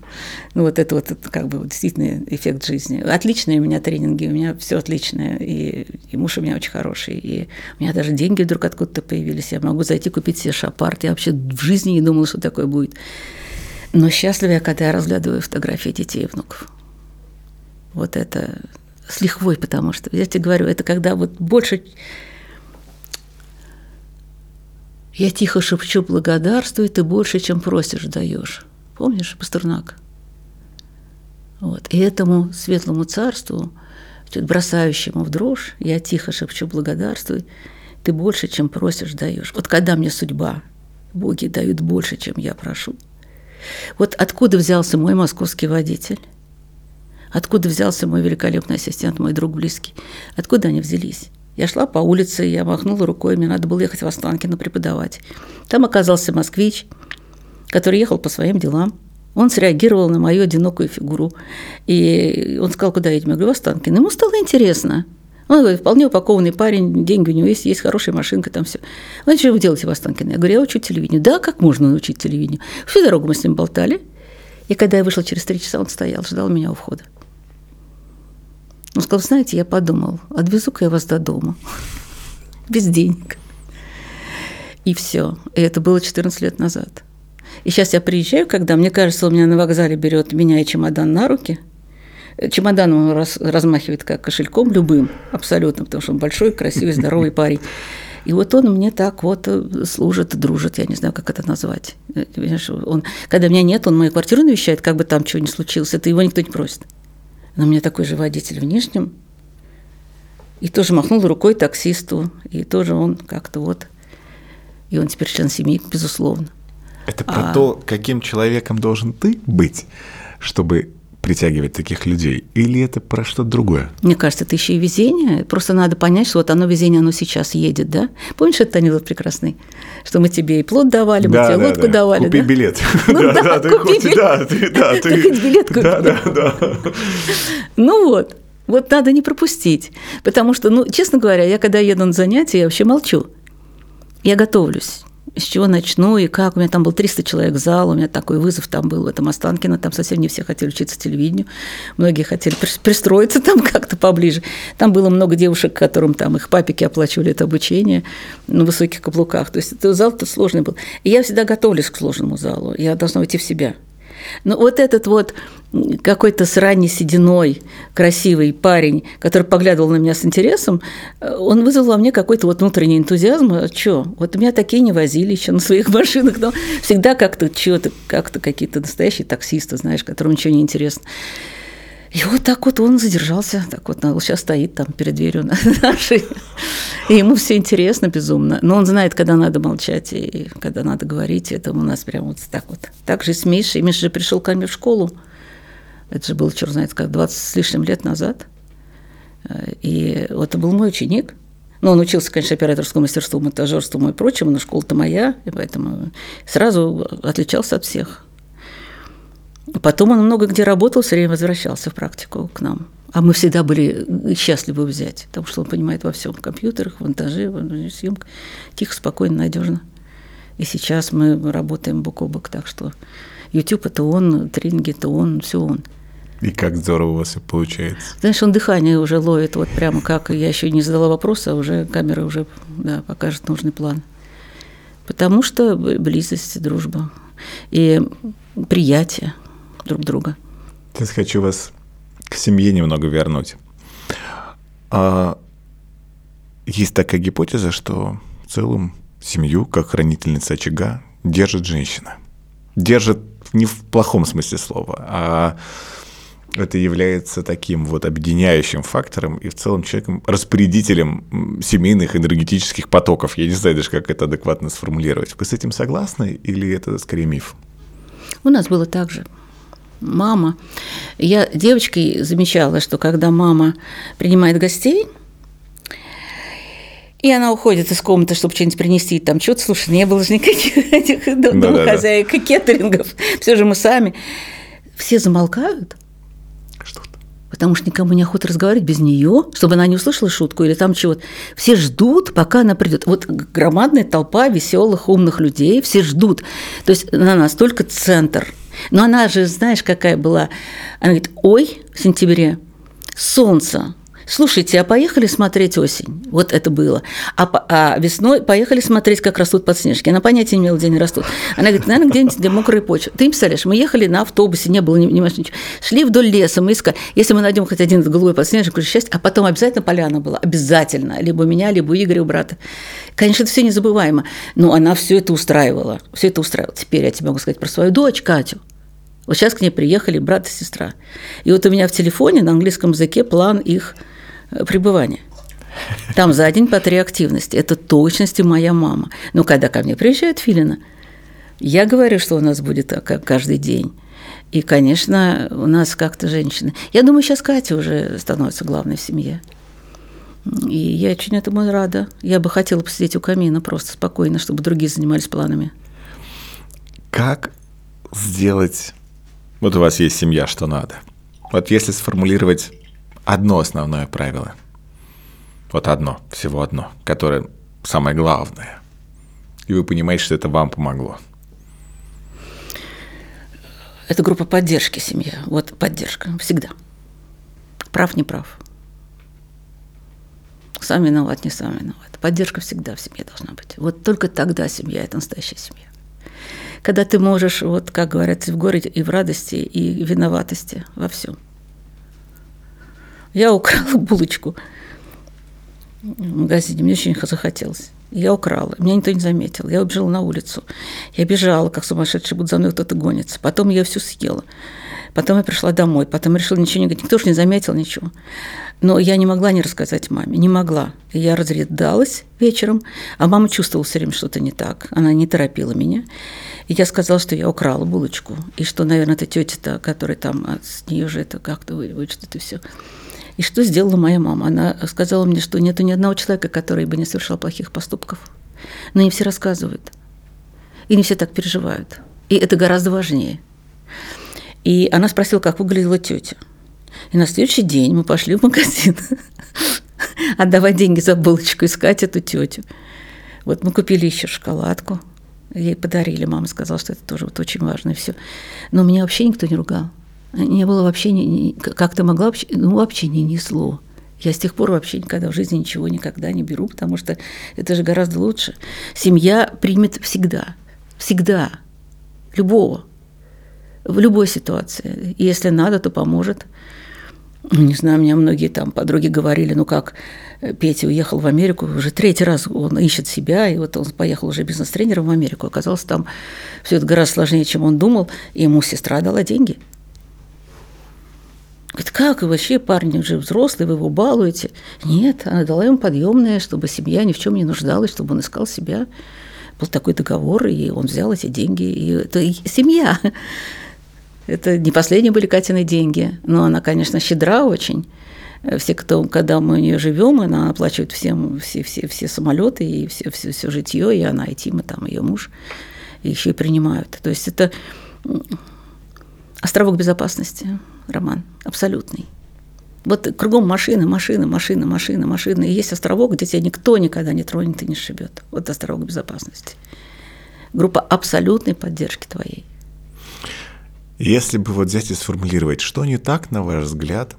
Speaker 2: ну, вот это вот как бы действительно эффект жизни. Отличные у меня тренинги, у меня все отличное, и, и муж у меня очень хороший, и у меня даже деньги вдруг откуда-то появились. Я могу зайти купить себе шапарт. Я вообще в жизни не думала, что такое будет. Но счастлива я, когда я разглядываю фотографии детей и внуков. Вот это с лихвой, потому что, я тебе говорю, это когда вот больше... Я тихо шепчу благодарствуй, ты больше, чем просишь, даешь. Помнишь, Пастернак? Вот. И этому светлому царству, чуть бросающему в дрожь, я тихо шепчу благодарствуй, ты больше, чем просишь, даешь. Вот когда мне судьба, боги дают больше, чем я прошу – вот откуда взялся мой московский водитель? Откуда взялся мой великолепный ассистент, мой друг близкий? Откуда они взялись? Я шла по улице, я махнула рукой, мне надо было ехать в Останкино преподавать. Там оказался москвич, который ехал по своим делам. Он среагировал на мою одинокую фигуру. И он сказал, куда едем? Я говорю, в Останкино. Ему стало интересно – он говорит, вполне упакованный парень, деньги у него есть, есть хорошая машинка, там все. Он что вы делаете в Останкино? Я говорю, я учу телевидению. Да, как можно научить телевидению? Всю дорогу мы с ним болтали. И когда я вышла через три часа, он стоял, ждал меня у входа. Он сказал, знаете, я подумал, отвезу-ка я вас до дома. Без денег. И все. И это было 14 лет назад. И сейчас я приезжаю, когда, мне кажется, он меня на вокзале берет меня и чемодан на руки – Чемоданом он раз, размахивает как кошельком любым, абсолютно, потому что он большой, красивый, здоровый парень. И вот он мне так вот э, служит, дружит, я не знаю, как это назвать. Э, он, когда меня нет, он мою квартиру навещает, как бы там чего ни случилось, это его никто не просит. Но у меня такой же водитель в Нижнем, и тоже махнул рукой таксисту, и тоже он как-то вот, и он теперь член семьи, безусловно.
Speaker 1: Это про а... то, каким человеком должен ты быть, чтобы притягивать таких людей? Или это про что-то другое?
Speaker 2: Мне кажется, это еще и везение. Просто надо понять, что вот оно везение, оно сейчас едет, да? Помнишь этот анекдот прекрасный? Что мы тебе и плод давали, мы да, тебе да, лодку да. давали,
Speaker 1: Купи
Speaker 2: да?
Speaker 1: билет. Ну да, купи билет. Да, ты, да, ты...
Speaker 2: хоть билет купи.
Speaker 1: Да, да, да.
Speaker 2: Ну вот. Вот надо не пропустить. Потому что, ну, честно говоря, я когда еду на занятия, я вообще молчу. Я готовлюсь с чего начну и как. У меня там был 300 человек зал, у меня такой вызов там был в этом Останкино, там совсем не все хотели учиться телевидению, многие хотели пристроиться там как-то поближе. Там было много девушек, которым там их папики оплачивали это обучение на высоких каблуках. То есть зал-то сложный был. И я всегда готовлюсь к сложному залу, я должна уйти в себя. Но вот этот вот какой-то с ранней сединой красивый парень, который поглядывал на меня с интересом, э, он вызвал во мне какой-то вот внутренний энтузиазм. А что? Вот меня такие не возили еще на своих машинах, но всегда как-то чего-то, как-то какие-то настоящие таксисты, знаешь, которым ничего не интересно. И вот так вот он задержался, так вот сейчас стоит там перед дверью нашей. И ему все интересно безумно. Но он знает, когда надо молчать и когда надо говорить. Это у нас прям вот так вот. Так же с Мишей. Миша же пришел ко мне в школу. Это же было, черт знает, как 20 с лишним лет назад. И вот это был мой ученик. Ну, он учился, конечно, операторскому мастерству, монтажерству и прочему, но школа-то моя, и поэтому сразу отличался от всех. Потом он много где работал, все время возвращался в практику к нам. А мы всегда были счастливы взять, потому что он понимает во всем, в компьютерах, в монтаже, в съемке. Тихо, спокойно, надежно. И сейчас мы работаем бок о бок, так что YouTube – это он, тренинги – это он, все он.
Speaker 1: И как здорово у вас и получается.
Speaker 2: Знаешь, он дыхание уже ловит, вот прямо как я еще не задала вопроса, а уже камера уже да, покажет нужный план. Потому что близость, дружба и приятие – друг друга.
Speaker 1: Сейчас хочу вас к семье немного вернуть. А, есть такая гипотеза, что в целом семью, как хранительница очага, держит женщина. Держит не в плохом смысле слова, а это является таким вот объединяющим фактором и в целом человеком, распорядителем семейных энергетических потоков. Я не знаю даже, как это адекватно сформулировать. Вы с этим согласны или это скорее миф?
Speaker 2: У нас было так же мама. Я девочкой замечала, что когда мама принимает гостей, и она уходит из комнаты, чтобы что-нибудь принести, там что-то, слушай, не было же никаких этих домохозяек и кеттерингов, все же мы сами. Все замолкают, потому что никому не охота разговаривать без нее, чтобы она не услышала шутку или там чего-то. Все ждут, пока она придет. Вот громадная толпа веселых, умных людей, все ждут. То есть она настолько центр – но она же, знаешь, какая была? Она говорит, ой, в сентябре, солнце, Слушайте, а поехали смотреть осень? Вот это было. А, а весной поехали смотреть, как растут подснежки. Она понятия не имела, где они растут. Она говорит, наверное, где-нибудь где мокрая почва. Ты им представляешь, мы ехали на автобусе, не было ни, ни ничего. Шли вдоль леса, мы искали. Если мы найдем хоть один голубой подснежник, уже счастье, а потом обязательно поляна была. Обязательно. Либо у меня, либо у Игоря, у брата. Конечно, это все незабываемо. Но она все это устраивала. Все это устраивала. Теперь я тебе могу сказать про свою дочь Катю. Вот сейчас к ней приехали брат и сестра. И вот у меня в телефоне на английском языке план их э, пребывания. Там за день по три активности. Это точности моя мама. Но когда ко мне приезжает Филина, я говорю, что у нас будет каждый день. И, конечно, у нас как-то женщины. Я думаю, сейчас Катя уже становится главной в семье. И я очень этому рада. Я бы хотела посидеть у камина просто спокойно, чтобы другие занимались планами.
Speaker 1: Как сделать вот у вас есть семья, что надо. Вот если сформулировать одно основное правило, вот одно, всего одно, которое самое главное, и вы понимаете, что это вам помогло.
Speaker 2: Это группа поддержки семья. Вот поддержка всегда. Прав, не прав. Сам виноват, не сам виноват. Поддержка всегда в семье должна быть. Вот только тогда семья – это настоящая семья когда ты можешь, вот как говорят, в городе и в радости, и в виноватости во всем. Я украла булочку в магазине, мне очень захотелось. Я украла, меня никто не заметил. Я убежала на улицу. Я бежала, как сумасшедший, будто за мной кто-то гонится. Потом я все съела. Потом я пришла домой, потом решила ничего не говорить. Никто же не заметил ничего. Но я не могла не рассказать маме, не могла. Я разрыдалась вечером, а мама чувствовала все время что-то не так. Она не торопила меня. И я сказала, что я украла булочку, и что, наверное, это тетя-то, которая там, а с нее же это как-то вычтет и все. И что сделала моя мама? Она сказала мне, что нету ни одного человека, который бы не совершал плохих поступков. Но не все рассказывают. И не все так переживают. И это гораздо важнее. И она спросила, как выглядела тетя. И на следующий день мы пошли в магазин отдавать деньги за булочку, искать эту тетю. Вот мы купили еще шоколадку, ей подарили. Мама сказала, что это тоже вот очень важно все. Но меня вообще никто не ругал. Не было вообще, не, как-то могла вообще, ну вообще не несло. Я с тех пор вообще никогда в жизни ничего никогда не беру, потому что это же гораздо лучше. Семья примет всегда, всегда, любого. В любой ситуации. И если надо, то поможет. Ну, не знаю, мне многие там подруги говорили, ну как, Петя уехал в Америку, уже третий раз он ищет себя, и вот он поехал уже бизнес-тренером в Америку. Оказалось, там все это гораздо сложнее, чем он думал, и ему сестра дала деньги. Говорит, как вы вообще, парни уже взрослый, вы его балуете? Нет, она дала ему подъемное, чтобы семья ни в чем не нуждалась, чтобы он искал себя. Был такой договор, и он взял эти деньги, и это семья. Это не последние были Катины деньги, но она, конечно, щедра очень. Все, кто, когда мы у нее живем, она оплачивает всем все, все, все самолеты и все, все, все житье, и она, и Тима, там, ее муж, и еще и принимают. То есть это островок безопасности, Роман, абсолютный. Вот кругом машина, машина, машина, машина, машина. И есть островок, где тебя никто никогда не тронет и не шибет. Вот островок безопасности. Группа абсолютной поддержки твоей.
Speaker 1: Если бы вот взять и сформулировать, что не так, на ваш взгляд,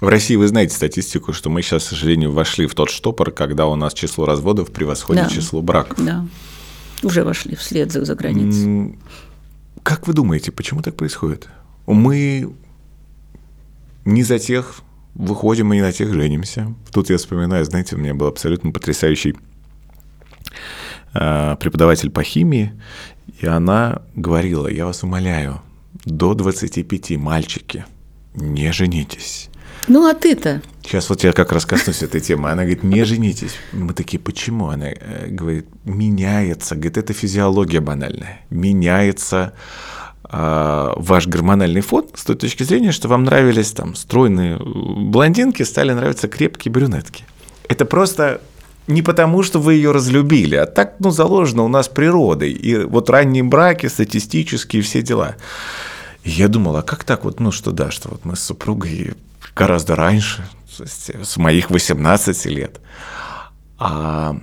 Speaker 1: в России вы знаете статистику, что мы сейчас, к сожалению, вошли в тот штопор, когда у нас число разводов превосходит
Speaker 2: Да.
Speaker 1: число браков.
Speaker 2: Да. Уже вошли вслед за, за границей.
Speaker 1: М, Как вы думаете, почему так происходит? Мы не за тех выходим и не на тех женимся. Тут я вспоминаю, знаете, у меня был абсолютно потрясающий э, преподаватель по химии, и она говорила, я вас умоляю, до 25 мальчики, не женитесь.
Speaker 2: Ну, а ты-то?
Speaker 1: Сейчас вот я как раз коснусь этой темы. Она говорит, не женитесь. Мы такие, почему? Она э, говорит, меняется. Говорит, это физиология банальная. Меняется э, ваш гормональный фон с той точки зрения, что вам нравились там стройные э, блондинки, стали нравиться крепкие брюнетки. Это просто не потому, что вы ее разлюбили, а так, ну, заложено у нас природой. И вот ранние браки, статистические, все дела. Я думал, а как так вот, ну, что да, что вот мы с супругой гораздо раньше, то есть с моих 18 лет. А,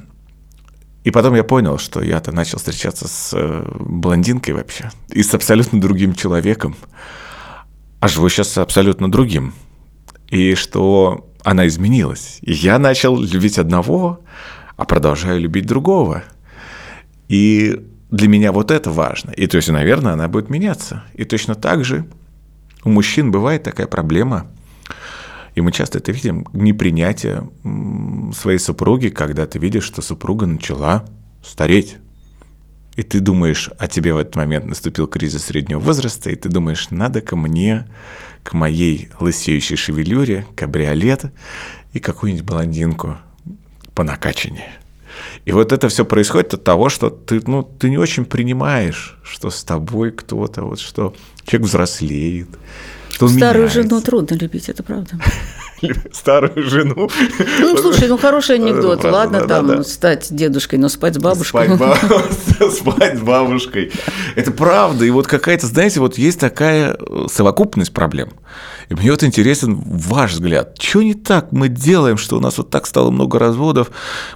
Speaker 1: и потом я понял, что я-то начал встречаться с э, блондинкой вообще, и с абсолютно другим человеком, а живу сейчас с абсолютно другим. И что она изменилась. И я начал любить одного, а продолжаю любить другого. И для меня вот это важно. И то есть, наверное, она будет меняться. И точно так же у мужчин бывает такая проблема, и мы часто это видим, непринятие своей супруги, когда ты видишь, что супруга начала стареть. И ты думаешь, а тебе в этот момент наступил кризис среднего возраста, и ты думаешь, надо ко мне, к моей лысеющей шевелюре, кабриолет и какую-нибудь блондинку по накачанию. И вот это все происходит от того, что ты, ну, ты не очень принимаешь, что с тобой кто-то, вот что человек взрослеет, что
Speaker 2: Старую
Speaker 1: меняется.
Speaker 2: жену трудно любить, это правда.
Speaker 1: Старую жену.
Speaker 2: Ну, слушай, ну хороший анекдот.
Speaker 1: Это правда,
Speaker 2: Ладно,
Speaker 1: да,
Speaker 2: там
Speaker 1: да,
Speaker 2: стать дедушкой, но спать с бабушкой.
Speaker 1: Спать, с бабушкой. Это правда. И вот какая-то, знаете, вот есть такая э, совокупность проблем. И мне вот интересен ваш взгляд. Что не так мы делаем, что у нас вот так стало много разводов?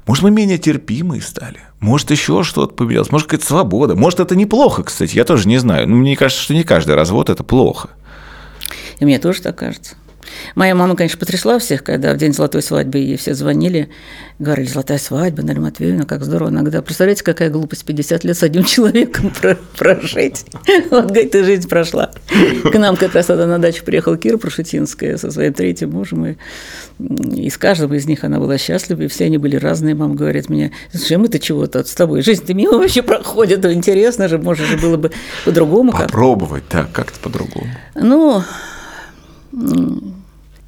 Speaker 1: Может, мы менее терпимые стали? Может, еще что-то поменялось? Может, какая-то свобода? Может, это неплохо, кстати? Я тоже не знаю. Но мне кажется, что не каждый развод – это плохо.
Speaker 2: И мне тоже так кажется. Моя мама, конечно, потрясла всех, когда в день золотой свадьбы ей все звонили, говорили, золотая свадьба, Наталья Матвеевна, как здорово иногда. Представляете, какая глупость 50 лет с одним человеком про- прожить. Вот, говорит, и жизнь прошла. К нам как раз тогда на дачу приехал Кира Прошутинская со своим третьим мужем, и, и с каждым из них она была счастлива, и все они были разные. Мама говорит мне, слушай, мы-то чего-то с тобой, жизнь-то мимо вообще проходит, ну, интересно же, может же было бы по-другому как
Speaker 1: Попробовать, да, как-то по-другому.
Speaker 2: ну,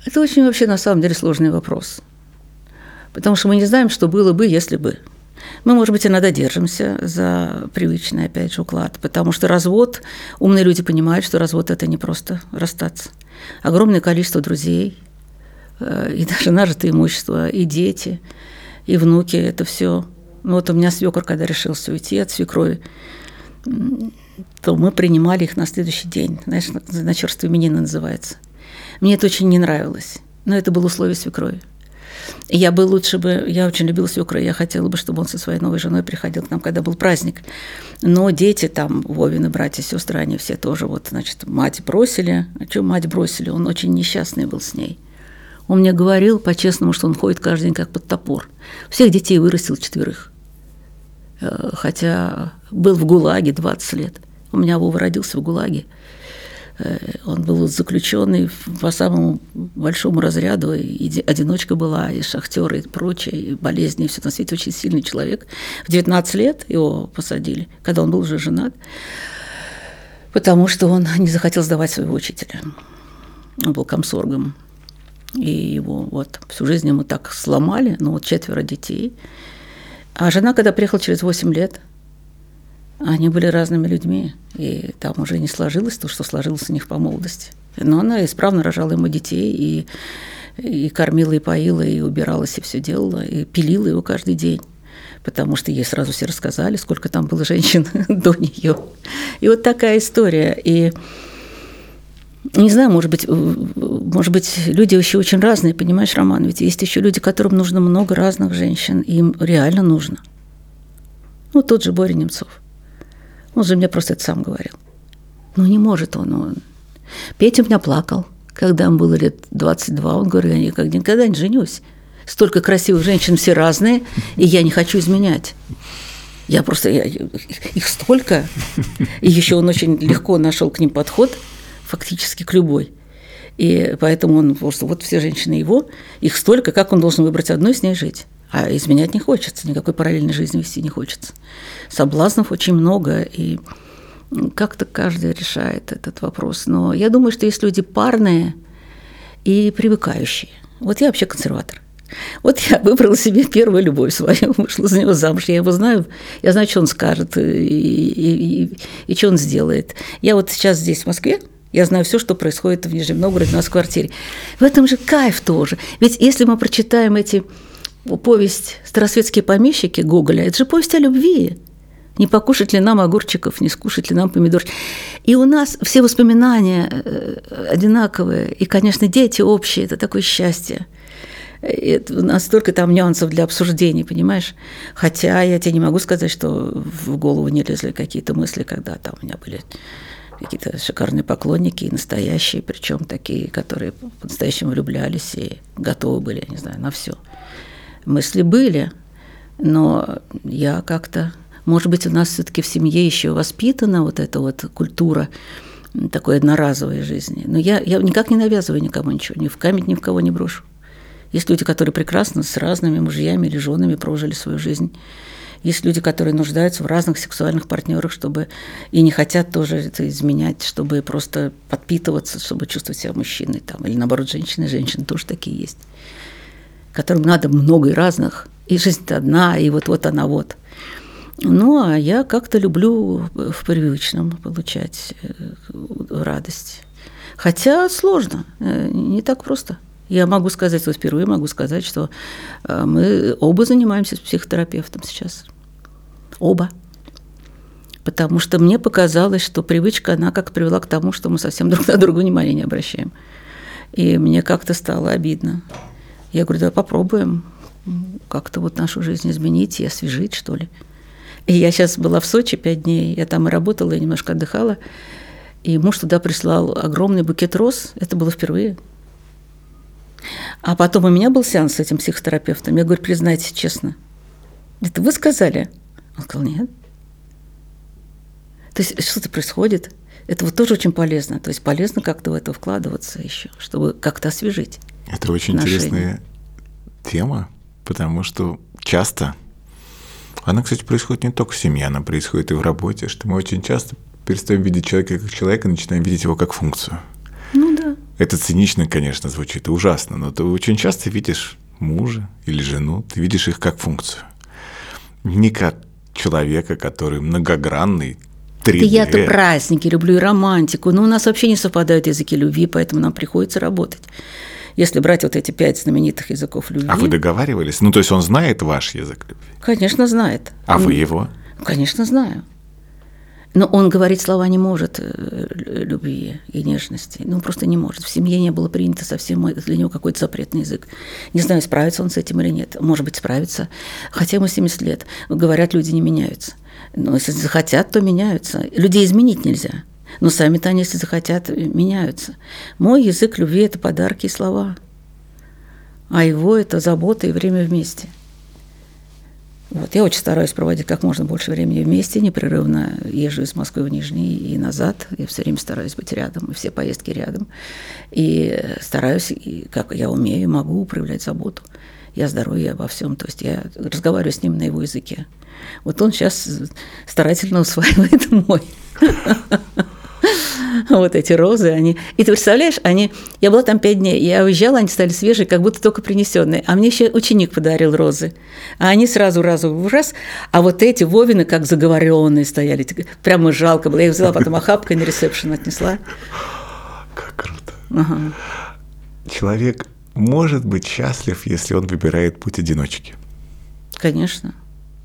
Speaker 2: это очень вообще на самом деле сложный вопрос. Потому что мы не знаем, что было бы, если бы. Мы, может быть, иногда держимся за привычный, опять же, уклад, потому что развод, умные люди понимают, что развод – это не просто расстаться. Огромное количество друзей, э, и даже нажитое имущество, и дети, и внуки – это все. Ну, вот у меня свекор, когда решился уйти от свекрови, то мы принимали их на следующий день. Знаешь, на, черствые именины называется. Мне это очень не нравилось, но это было условие свекрови. Я бы лучше бы, я очень любила свекра, я хотела бы, чтобы он со своей новой женой приходил к нам, когда был праздник. Но дети там, Вовины братья, сестры, они все тоже вот, значит, мать бросили. А что мать бросили? Он очень несчастный был с ней. Он мне говорил по-честному, что он ходит каждый день как под топор. Всех детей вырастил четверых. Э, Хотя был в ГУЛАГе 20 лет. У меня Вова родился в ГУЛАГе. Э, он был заключенный по самому большому разряду, и одиночка была, и шахтер, и прочее, и болезни, и все на свете, очень сильный человек. В 19 лет его посадили, когда он был уже женат, потому что он не захотел сдавать своего учителя. Он был комсоргом. И его вот всю жизнь ему так сломали, ну вот четверо детей. А жена, когда приехала через 8 лет, они были разными людьми, и там уже не сложилось то, что сложилось у них по молодости. Но она исправно рожала ему детей, и, и кормила, и поила, и убиралась, и все делала, и пилила его каждый день потому что ей сразу все рассказали, сколько там было женщин до нее. И вот такая история. И не знаю, может быть, может быть, люди еще очень разные, понимаешь, Роман? Ведь есть еще люди, которым нужно много разных женщин, им реально нужно. Ну, тот же Боря Немцов – он же мне просто это сам говорил. Ну, не может он. он. Петя у меня плакал, когда ему было лет 22. Он говорил, я никогда, никогда не женюсь. Столько красивых женщин, все разные, и я не хочу изменять. Я просто, я, их столько. И еще он очень легко нашел к ним подход, фактически к любой. И поэтому он просто, вот все женщины его, их столько, как он должен выбрать одну и с ней жить. А изменять не хочется, никакой параллельной жизни вести не хочется. Соблазнов очень много, и как-то каждый решает этот вопрос. Но я думаю, что есть люди парные и привыкающие. Вот я вообще консерватор. Вот я выбрала себе первую любовь свою, вышла за него замуж. Я его знаю, я знаю, что он скажет и, и, и, и что он сделает. Я вот сейчас здесь, в Москве, я знаю все, что происходит в Нижнем Новгороде у нас в квартире. В этом же кайф тоже. Ведь если мы прочитаем эти повесть «Старосветские помещики» Гоголя, это же повесть о любви. Не покушать ли нам огурчиков, не скушать ли нам помидор. И у нас все воспоминания э, одинаковые, и, конечно, дети общие, это такое счастье. Это, у нас столько там нюансов для обсуждений, понимаешь? Хотя я тебе не могу сказать, что в голову не лезли какие-то мысли, когда там у меня были какие-то шикарные поклонники и настоящие, причем такие, которые по-настоящему влюблялись и готовы были, не знаю, на все мысли были, но я как-то, может быть, у нас все-таки в семье еще воспитана вот эта вот культура такой одноразовой жизни. Но я, я никак не навязываю никому ничего, ни в камень, ни в кого не брошу. Есть люди, которые прекрасно с разными мужьями или женами прожили свою жизнь. Есть люди, которые нуждаются в разных сексуальных партнерах, чтобы и не хотят тоже это изменять, чтобы просто подпитываться, чтобы чувствовать себя мужчиной. Там, или наоборот, женщины и женщины тоже такие есть которым надо много и разных, и жизнь-то одна, и вот-вот она вот. Ну, а я как-то люблю в привычном получать э, радость. Хотя сложно, э, не так просто. Я могу сказать, вот впервые могу сказать, что э, мы оба занимаемся с психотерапевтом сейчас. Оба. Потому что мне показалось, что привычка, она как привела к тому, что мы совсем друг на друга внимания не обращаем. И мне как-то стало обидно. Я говорю, давай попробуем как-то вот нашу жизнь изменить и освежить, что ли. И я сейчас была в Сочи пять дней, я там и работала, и немножко отдыхала. И муж туда прислал огромный букет роз. Это было впервые. А потом у меня был сеанс с этим психотерапевтом. Я говорю, признайтесь честно. Это вы сказали? Он сказал, нет. То есть что-то происходит. Это вот тоже очень полезно. То есть полезно как-то в это вкладываться еще, чтобы как-то освежить.
Speaker 1: Это очень отношения. интересная тема, потому что часто, она, кстати, происходит не только в семье, она происходит и в работе, что мы очень часто перестаем видеть человека как человека, начинаем видеть его как функцию.
Speaker 2: Ну да.
Speaker 1: Это цинично, конечно, звучит, и ужасно, но ты очень часто видишь мужа или жену, ты видишь их как функцию. Не как человека, который многогранный, 3D.
Speaker 2: Я-то праздники люблю и романтику, но у нас вообще не совпадают языки любви, поэтому нам приходится работать. Если брать вот эти пять знаменитых языков любви.
Speaker 1: А вы договаривались? Ну, то есть он знает ваш язык любви?
Speaker 2: Конечно, знает.
Speaker 1: А
Speaker 2: он...
Speaker 1: вы его?
Speaker 2: Конечно, знаю. Но он говорить слова не может э, любви и нежности. Ну, просто не может. В семье не было принято совсем для него какой-то запретный язык. Не знаю, справится он с этим или нет. Может быть, справится. Хотя ему 70 лет. Говорят, люди не меняются. Но если захотят, то меняются. Людей изменить нельзя. Но сами-то они, если захотят, меняются. Мой язык любви – это подарки и слова. А его – это забота и время вместе. Вот, я очень стараюсь проводить как можно больше времени вместе, непрерывно езжу из Москвы в Нижний и назад. Я все время стараюсь быть рядом, и все поездки рядом. И стараюсь, как я умею, могу проявлять заботу. Я здоровье обо всем. То есть я разговариваю с ним на его языке. Вот он сейчас старательно усваивает мой. Вот эти розы, они... И ты представляешь, они... Я была там пять дней, я уезжала, они стали свежие, как будто только принесенные. А мне еще ученик подарил розы. А они сразу разу в ужас. А вот эти Вовины как заговоренные стояли. Прямо жалко было. Я их взяла потом охапкой на ресепшн отнесла.
Speaker 1: Как круто. Ага. Человек может быть счастлив, если он выбирает путь одиночки.
Speaker 2: Конечно.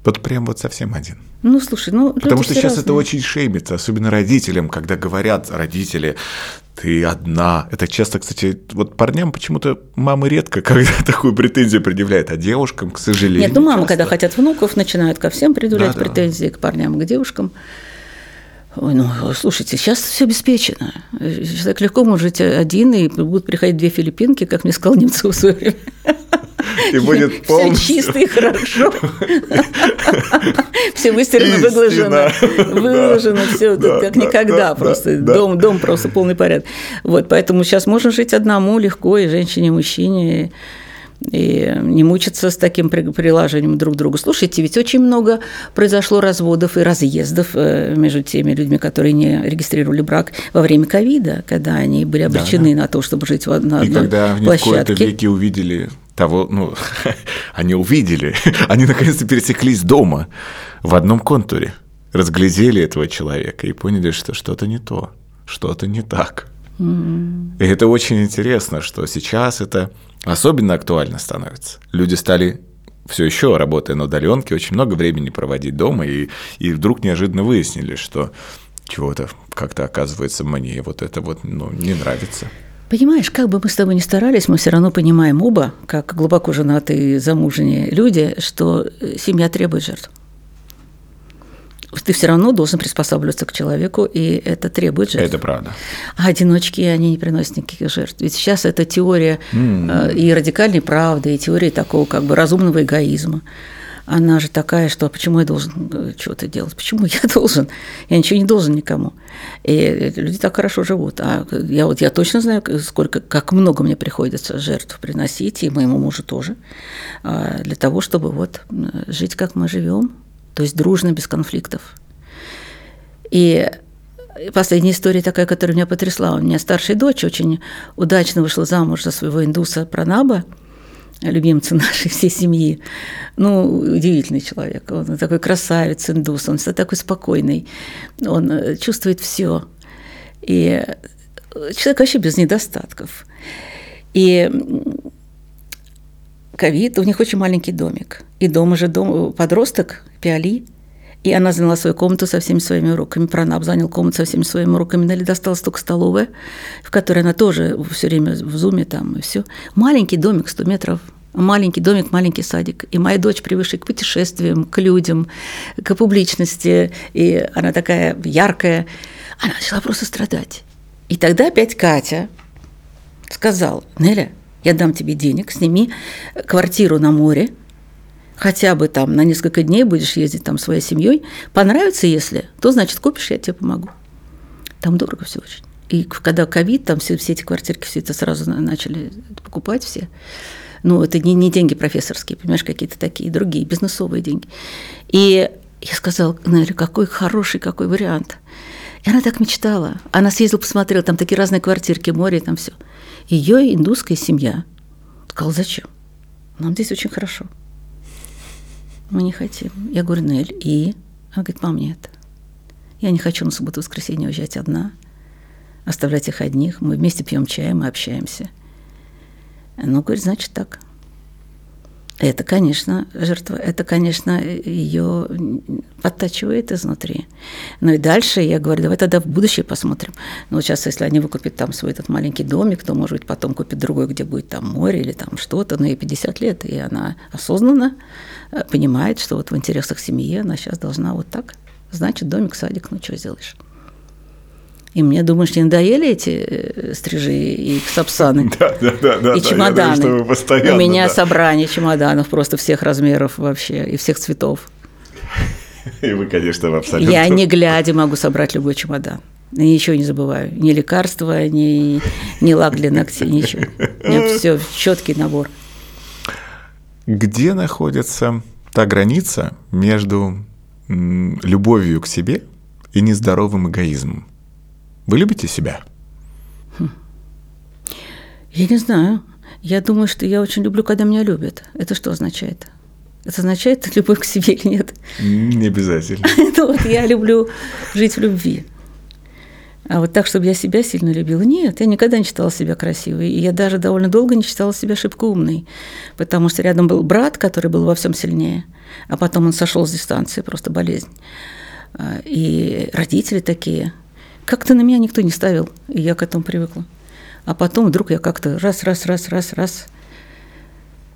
Speaker 1: Вот прям вот совсем один.
Speaker 2: Ну, слушай, ну...
Speaker 1: Потому что сейчас разные. это очень шеймится, особенно родителям, когда говорят родители, ты одна. Это часто, кстати, вот парням почему-то мамы редко когда такую претензию предъявляют, а девушкам, к сожалению.
Speaker 2: Нет, ну мамы, часто. когда хотят внуков, начинают ко всем предъявлять да, претензии, да. к парням, к девушкам. Ой, ну, слушайте, сейчас все обеспечено. Человек легко может жить один, и будут приходить две филиппинки, как мне сказал Немцов в свое время.
Speaker 1: И будет полностью...
Speaker 2: Все чисто и хорошо. Все выстирано, выглажено. Выложено, все как никогда просто. Дом, дом просто полный порядок. Вот, поэтому сейчас можно жить одному легко, и женщине, и мужчине и не мучиться с таким приложением друг к другу. Слушайте, ведь очень много произошло разводов и разъездов э, между теми людьми, которые не регистрировали брак во время ковида, когда они были обречены да, да. на то, чтобы жить в одной
Speaker 1: И когда они в кои-то веки увидели того, ну, они увидели, они наконец-то пересеклись дома в одном контуре, разглядели этого человека и поняли, что что-то не то, что-то не так. Mm-hmm. И это очень интересно, что сейчас это особенно актуально становится. Люди стали все еще работая на удаленке, очень много времени проводить дома, и, и вдруг неожиданно выяснили, что чего-то как-то оказывается мне вот это вот ну, не нравится.
Speaker 2: Понимаешь, как бы мы с тобой ни старались, мы все равно понимаем оба, как глубоко женатые замужние люди, что э, семья требует жертв. Ты все равно должен приспосабливаться к человеку, и это требует жертв.
Speaker 1: Это правда.
Speaker 2: А одиночки, они не приносят никаких жертв. Ведь сейчас это теория mm. и радикальной правды, и теория такого как бы разумного эгоизма она же такая, что почему я должен э, что-то делать, почему я должен, я ничего не должен никому. И люди так хорошо живут. А я вот я точно знаю, сколько, как много мне приходится жертв приносить, и моему мужу тоже, а, для того, чтобы вот жить, как мы живем, то есть дружно, без конфликтов. И Последняя история такая, которая меня потрясла. У меня старшая дочь очень удачно вышла замуж за своего индуса Пранаба – любимца нашей всей семьи. Ну, удивительный человек. Он такой красавец, индус, он всегда такой спокойный. Он э, чувствует все. И человек вообще без недостатков. И ковид, у них очень маленький домик. И дома же дом, подросток, Пиали, и она заняла свою комнату со всеми своими уроками. Пронап занял комнату со всеми своими уроками. Нелли досталась только столовая, в которой она тоже все время в зуме там и все. Маленький домик, 100 метров маленький домик, маленький садик. И моя дочь привыкшая к путешествиям, к людям, к публичности, и она такая яркая, она начала просто страдать. И тогда опять Катя сказал, Неля, я дам тебе денег, сними квартиру на море, хотя бы там на несколько дней будешь ездить там своей семьей. Понравится, если, то значит купишь, я тебе помогу. Там дорого все очень. И когда ковид, там все, все эти квартирки, все это сразу начали покупать все. Ну, это не, не деньги профессорские, понимаешь, какие-то такие другие, бизнесовые деньги. И я сказала, Нелли, какой хороший, какой вариант. И она так мечтала. Она съездила, посмотрела, там такие разные квартирки, море, там все. Ее индусская семья сказала, зачем? Нам здесь очень хорошо мы не хотим. Я говорю, Нель, и? Она говорит, мам, нет. Я не хочу на субботу-воскресенье уезжать одна, оставлять их одних. Мы вместе пьем чай, мы общаемся. Ну, говорит, значит так. Это, конечно, жертва, это, конечно, ее подтачивает изнутри. Ну и дальше я говорю, давай тогда в будущее посмотрим. Ну сейчас, если они выкупят там свой этот маленький домик, то, может быть, потом купит другой, где будет там море или там что-то, но ей 50 лет, и она осознанно э, понимает, что вот в интересах семьи она сейчас должна вот так. Значит, домик, садик, ну что сделаешь? И мне, думаешь, не надоели эти э, стрижи и сапсаны?
Speaker 1: Да, да, да. да
Speaker 2: и
Speaker 1: да,
Speaker 2: чемоданы.
Speaker 1: Я думаю, постоянно,
Speaker 2: У меня
Speaker 1: да.
Speaker 2: собрание чемоданов просто всех размеров вообще и всех цветов.
Speaker 1: И вы, конечно, в абсолютно...
Speaker 2: Я не глядя могу собрать любой чемодан. И ничего не забываю. Ни лекарства, ни, ни лак для ногтей, ничего. У меня все четкий набор.
Speaker 1: Где находится та граница между любовью к себе и нездоровым эгоизмом? Вы любите себя?
Speaker 2: Я не знаю. Я думаю, что я очень люблю, когда меня любят. Это что означает? Это означает любовь к себе или нет?
Speaker 1: Не обязательно.
Speaker 2: Ну вот я люблю жить в любви. А вот так, чтобы я себя сильно любила, нет, я никогда не считала себя красивой. И я даже довольно долго не считала себя шибко умной, потому что рядом был брат, который был во всем сильнее, а потом он сошел с дистанции, просто болезнь. А, И родители такие. Как-то на меня никто не ставил, и я к этому привыкла. А потом вдруг я как-то раз, раз, раз, раз, раз.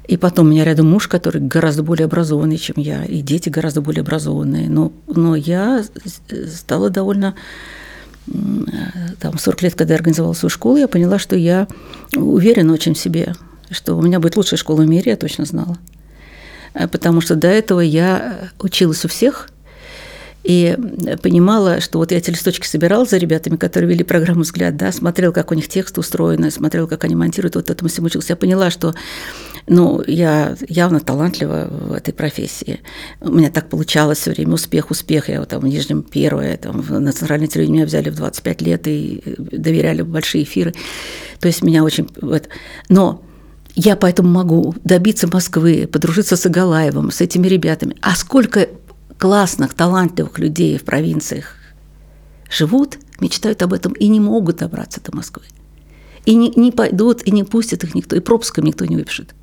Speaker 2: И потом у меня рядом муж, который гораздо более образованный, чем я, и дети гораздо более образованные. Но, но я стала довольно там, 40 лет, когда я организовала свою школу, я поняла, что я уверена очень в себе, что у меня будет лучшая школа в мире, я точно знала. А Потому что до этого я училась у всех и понимала, что вот я эти листочки собирала за ребятами, которые вели программу «Взгляд», да, смотрела, как у них текст устроен, смотрела, как они монтируют, вот этому всему училась. Я поняла, что ну, я явно талантлива в этой профессии. У меня так получалось все время. Успех, успех. Я вот там в Нижнем первое, там, на центральной телевидении меня взяли в 25 лет и доверяли большие эфиры. То есть меня очень... Вот. Но я поэтому могу добиться Москвы, подружиться с Агалаевым, с этими ребятами. А сколько классных, талантливых людей в провинциях живут, мечтают об этом и не могут добраться до Москвы. И не, не пойдут, и не пустят их никто, и пропуском никто не выпишет.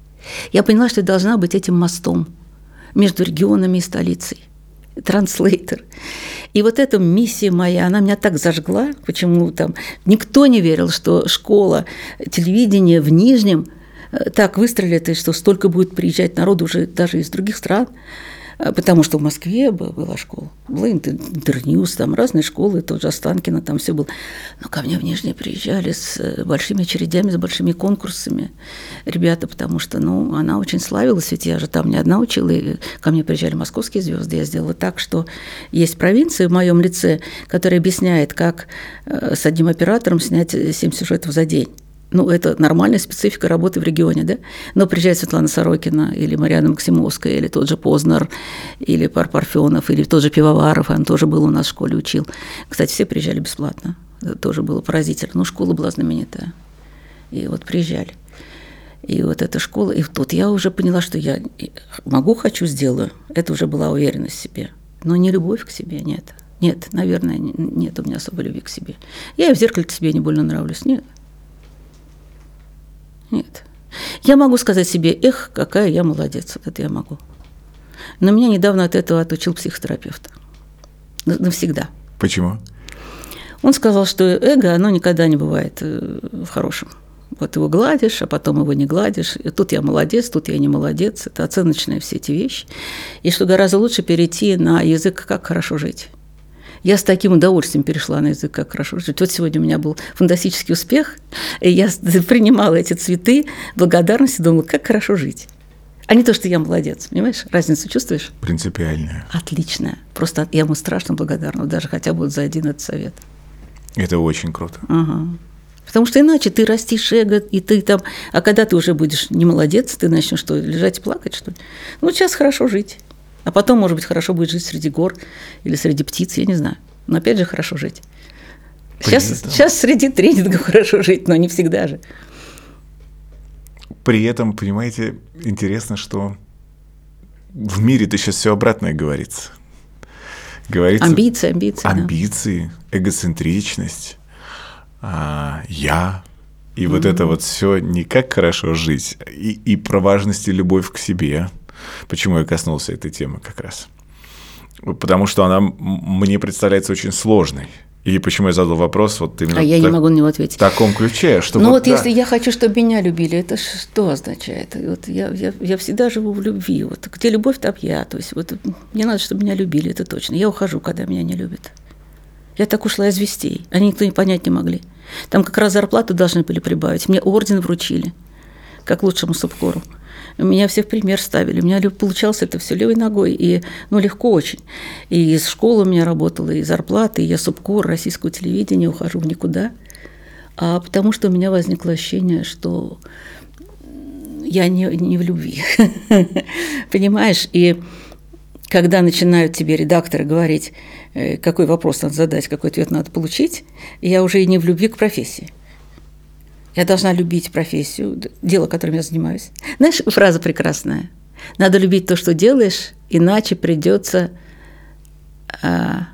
Speaker 2: Я поняла, что я должна быть этим мостом между регионами и столицей. Транслейтер. И вот эта миссия моя, она меня так зажгла, почему там никто не верил, что школа телевидения в Нижнем э, так выстрелит, и что столько будет приезжать народу уже даже из других стран. А, Потому что в Москве была школа, была Интерньюз, там разные школы, тоже Останкино, там все было. Но ко мне в Нижний приезжали с э, большими очередями, с большими конкурсами ребята, потому что, ну, она очень славилась, ведь я же там не одна учила, и ко мне приезжали московские звезды, я сделала так, что есть провинция в моем лице, которая объясняет, как э, с одним оператором снять 7 сюжетов за день ну, это нормальная специфика работы в регионе, да? Но приезжает Светлана Сорокина или Марьяна Максимовская, или тот же Познер, или Пар Парфенов, или тот же Пивоваров, он тоже был у нас в школе, учил. Кстати, все приезжали бесплатно, это тоже было поразительно. Ну, школа была знаменитая. И вот приезжали. И вот эта школа, и тут я уже поняла, что я могу, хочу, сделаю. Это уже была уверенность в себе. Но не любовь к себе, нет. Нет, наверное, нет у меня особой любви к себе. Я и в зеркале себе не больно нравлюсь, нет. Нет. Я могу сказать себе, эх, какая я молодец, вот это я могу. Но меня недавно от этого отучил психотерапевт. Навсегда.
Speaker 1: Почему?
Speaker 2: Он сказал, что эго, оно никогда не бывает э, в хорошем. Вот его гладишь, а потом его не гладишь. И тут я молодец, тут я не молодец. Это оценочные все эти вещи. И что гораздо лучше перейти на язык «как хорошо жить». Я с таким удовольствием перешла на язык, как хорошо жить. Вот сегодня у меня был фантастический успех, и я принимала эти цветы благодарности, думала, как хорошо жить. А не то, что я молодец, понимаешь? Разницу чувствуешь?
Speaker 1: Принципиальная.
Speaker 2: Отличная. Просто я ему страшно благодарна, даже хотя бы вот за один этот совет.
Speaker 1: Это очень круто.
Speaker 2: Ага. Потому что иначе ты растишь эго, и ты там... А когда ты уже будешь не молодец, ты начнешь что, лежать и плакать, что ли? Ну, вот сейчас хорошо жить. А потом, может быть, хорошо будет жить среди гор или среди птиц, я не знаю. Но опять же, хорошо жить. Сейчас, сейчас среди тренингов хорошо жить, но не всегда же.
Speaker 1: При этом, понимаете, интересно, что в мире-то сейчас все обратное говорится. Говорится
Speaker 2: амбиции, амбиции.
Speaker 1: Амбиции, да. эгоцентричность, а, я. И mm-hmm. вот это вот все не как хорошо жить, и, и про важность и любовь к себе. Почему я коснулся этой темы как раз? Потому что она мне представляется очень сложной. И почему я задал вопрос вот именно
Speaker 2: а я так, не могу на него ответить.
Speaker 1: в таком ключе, что
Speaker 2: Ну
Speaker 1: вот,
Speaker 2: вот
Speaker 1: да.
Speaker 2: если я хочу, чтобы меня любили, это что означает? Вот я, я, я всегда живу в любви. Вот где любовь, там я. То есть вот мне надо, чтобы меня любили, это точно. Я ухожу, когда меня не любят. Я так ушла из вестей. Они никто не понять не могли. Там как раз зарплату должны были прибавить. Мне орден вручили, как лучшему субкору. Меня все в пример ставили. У меня получалось это все левой ногой. И, ну, легко очень. И из школы у меня работала, и зарплата, и я субкор российского телевидения, ухожу в никуда. А потому что у меня возникло ощущение, что я не, не в любви. Понимаешь? И когда начинают тебе редакторы говорить, э, какой вопрос надо задать, какой ответ надо получить, я уже и не в любви к профессии. Я должна любить профессию, дело, которым я занимаюсь. Знаешь, фраза прекрасная. Надо любить то, что делаешь, иначе придется а,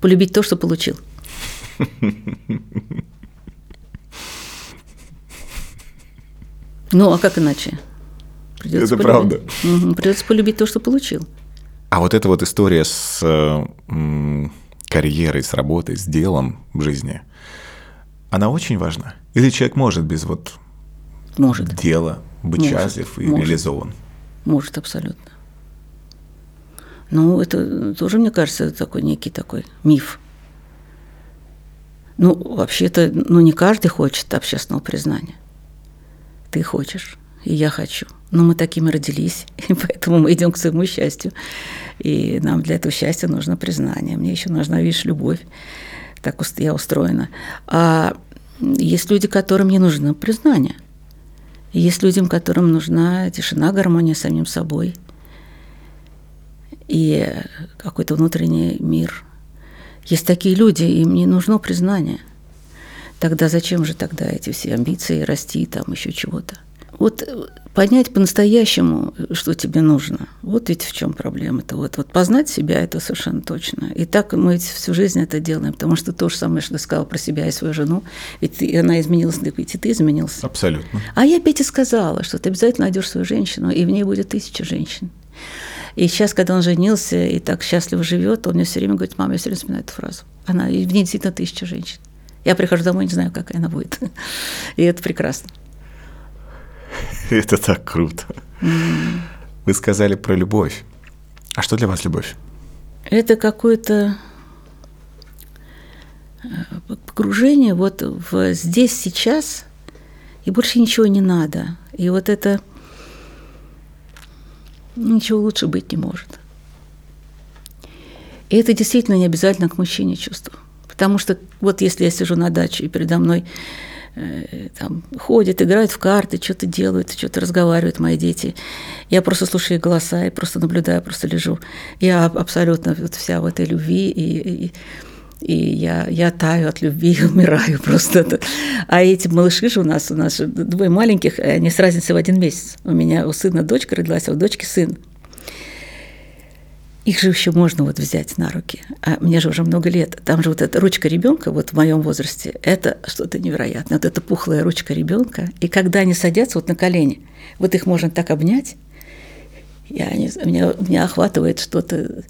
Speaker 2: полюбить то, что получил. Ну, а как иначе?
Speaker 1: Придется Это полюбить.
Speaker 2: правда. Угу, придется полюбить то, что получил.
Speaker 1: А вот эта вот история с карьерой, с работой, с делом в жизни, она очень важна? Или человек может без вот
Speaker 2: может.
Speaker 1: дела быть может. счастлив и может. реализован?
Speaker 2: Может, абсолютно. Ну, это тоже, мне кажется, такой некий такой миф. Ну, вообще-то, ну, не каждый хочет общественного признания. Ты хочешь, и я хочу. Но мы такими родились, и поэтому мы идем к своему счастью. И нам для этого счастья нужно признание. Мне еще нужна, видишь, любовь. Так я устроена. А есть люди, которым не нужно признание. Есть людям, которым нужна тишина, гармония с самим собой. И какой-то внутренний мир. Есть такие люди, им не нужно признание. Тогда зачем же тогда эти все амбиции расти, там еще чего-то? Вот понять по-настоящему, что тебе нужно. Вот ведь в чем проблема-то. Вот, вот познать себя это совершенно точно. И так мы всю жизнь это делаем, потому что то же самое, что ты сказала про себя и свою жену, ведь ты, она изменилась, ведь и ты изменился.
Speaker 1: Абсолютно.
Speaker 2: А я Пете сказала, что ты обязательно найдешь свою женщину, и в ней будет тысяча женщин. И сейчас, когда он женился и так счастливо живет, он мне все время говорит, мама, я все время вспоминаю эту фразу. Она, и в ней действительно тысяча женщин. Я прихожу домой, не знаю, какая она будет. И это прекрасно.
Speaker 1: Это так круто. Вы сказали про любовь. А что для вас любовь?
Speaker 2: Это какое-то э, погружение вот в здесь, сейчас, и больше ничего не надо. И вот это ничего лучше быть не может. И это действительно не обязательно к мужчине чувство. Потому что вот если я сижу на даче, и передо мной там, ходят, играют в карты, что-то делают, что-то разговаривают мои дети. Я просто слушаю голоса и просто наблюдаю, просто лежу. Я абсолютно вот вся в этой любви, и, и, и я, я таю от любви умираю просто. А эти малыши же у нас, у нас двое маленьких, они с разницей в один месяц. У меня у сына дочка родилась, а у дочки сын. Их же еще можно вот взять на руки. А мне же уже много лет. Там же вот эта ручка ребенка, вот в моем возрасте, это что-то невероятное. Вот эта пухлая ручка ребенка. И когда они садятся вот на колени, вот их можно так обнять, я не, меня, меня охватывает что-то.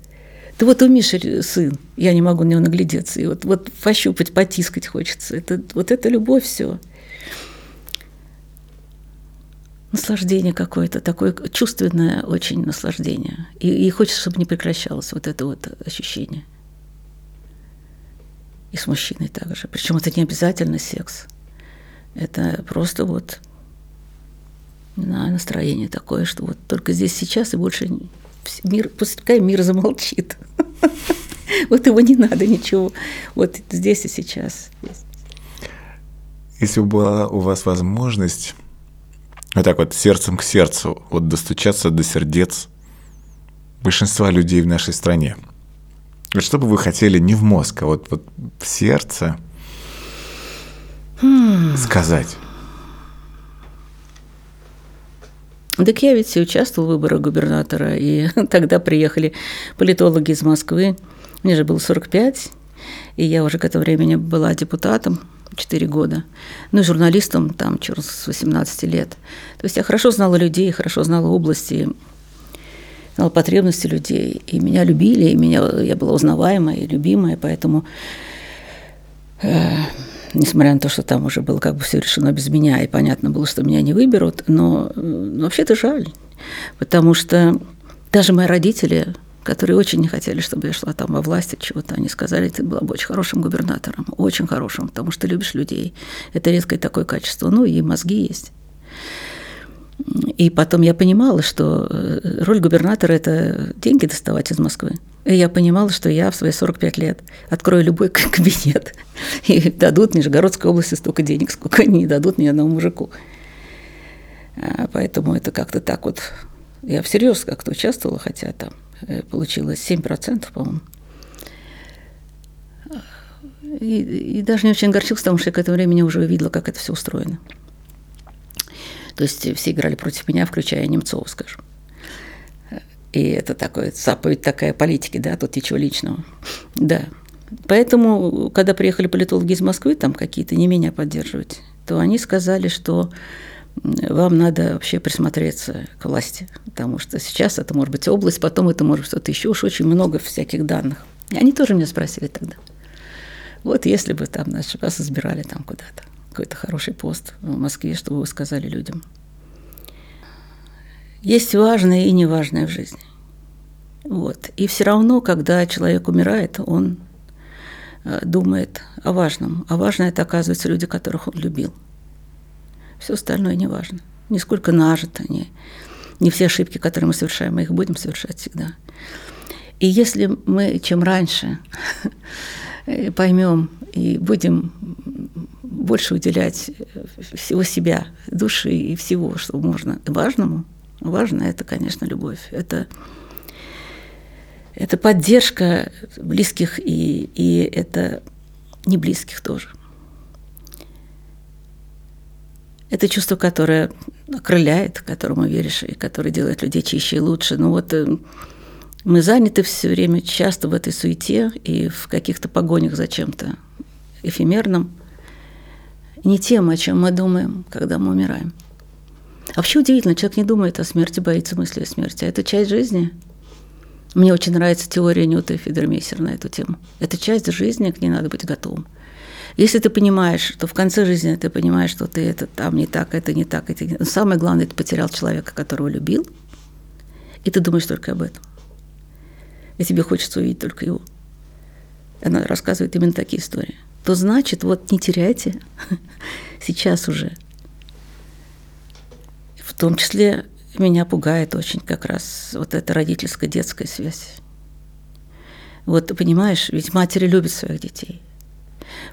Speaker 2: Да вот у Миши сын, я не могу на него наглядеться. И вот, вот пощупать, потискать хочется. Это, вот это любовь все наслаждение какое-то, такое чувственное очень наслаждение. И, и хочется, чтобы не прекращалось вот это вот ощущение. И с мужчиной также. Причем это не обязательно секс. Это просто вот знаю, настроение такое, что вот только здесь сейчас и больше мир, пускай мир замолчит. Вот его не надо ничего. Вот здесь и сейчас.
Speaker 1: Если бы была у вас возможность вот так вот сердцем к сердцу, вот достучаться до сердец большинства людей в нашей стране. Вот что бы вы хотели не в мозг, а вот, вот в сердце hmm. сказать?
Speaker 2: Так я ведь участвовал в выборах губернатора, и тогда приехали политологи из Москвы. Мне же было 45, и я уже к этому времени была депутатом. 4 года. Ну и журналистом там с 18 лет. То есть я хорошо знала людей, хорошо знала области, знала потребности людей. И меня любили, и меня, я была узнаваемая и любимая, поэтому э, несмотря на то, что там уже было как бы все решено без меня, и понятно было, что меня не выберут, но, но вообще-то жаль, потому что даже мои родители которые очень не хотели, чтобы я шла там во власти чего-то. Они сказали, ты была бы очень хорошим губернатором, очень хорошим, потому что любишь людей. Это редкое такое качество. Ну и мозги есть. И потом я понимала, что э, роль губернатора – это деньги доставать из Москвы. И я понимала, что я в свои 45 лет открою любой кабинет, и дадут Нижегородской области столько денег, сколько они не дадут ни одному мужику. А, поэтому это как-то так вот... Я всерьез как-то участвовала, хотя там получилось 7%, по-моему. И, и даже не очень огорчился, потому что я к этому времени уже увидела, как это все устроено. То есть все играли против меня, включая Немцова, скажем. И это такое, заповедь такая политики, да, тут ничего личного. Да. Поэтому, когда приехали политологи из Москвы, там какие-то не меня поддерживать, то они сказали, что вам надо вообще присмотреться к власти, потому что сейчас это может быть область, потом это может что-то еще, уж очень много всяких данных. И они тоже меня спросили тогда. Вот если бы там значит, вас избирали там куда-то какой-то хороший пост в Москве, что вы сказали людям. Есть важное и неважное в жизни. Вот. И все равно, когда человек умирает, он э, думает о важном. А важное это, оказывается, люди, которых он любил. Все остальное не важно. Нисколько нажито, не, не все ошибки, которые мы совершаем, мы их будем совершать всегда. И если мы чем раньше поймем и будем больше уделять всего себя, души и всего, что можно важному. Важно это, конечно, любовь. Это, это поддержка близких и, и это не близких тоже. Это чувство, которое окрыляет, которому веришь, и которое делает людей чище и лучше. Ну вот э, мы заняты все время часто в этой суете и в каких-то погонях за чем-то эфемерным – не тем, о чем мы думаем, когда мы умираем. А вообще удивительно, человек не думает о смерти, боится мысли о смерти. А это часть жизни. Мне очень нравится теория Ньюта и Федермейсера на эту тему. Это часть жизни, к ней надо быть готовым. Если ты понимаешь, что в конце жизни ты понимаешь, что ты это там не так, это не так, это не... самое главное, ты потерял человека, которого любил, и ты думаешь только об этом. И тебе хочется увидеть только его. Она рассказывает именно такие истории то значит, вот не теряйте сейчас уже. В том числе меня пугает очень как раз вот эта родительская детская связь. Вот понимаешь, ведь матери любят своих детей.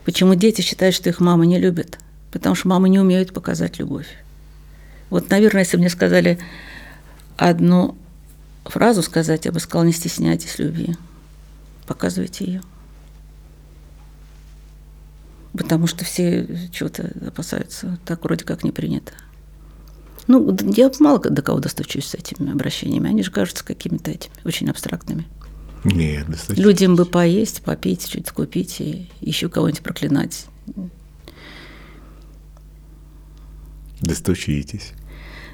Speaker 2: Почему дети считают, что их мама не любит? Потому что мамы не умеют показать любовь. Вот, наверное, если бы мне сказали одну фразу сказать, я бы сказала, не стесняйтесь любви, показывайте ее потому что все чего-то опасаются. Так вроде как не принято. Ну, я мало до кого достучусь с этими обращениями. Они же кажутся какими-то этими, очень абстрактными.
Speaker 1: Нет, достаточно.
Speaker 2: Людям бы поесть, попить, что-то купить и еще кого-нибудь проклинать.
Speaker 1: Достучитесь.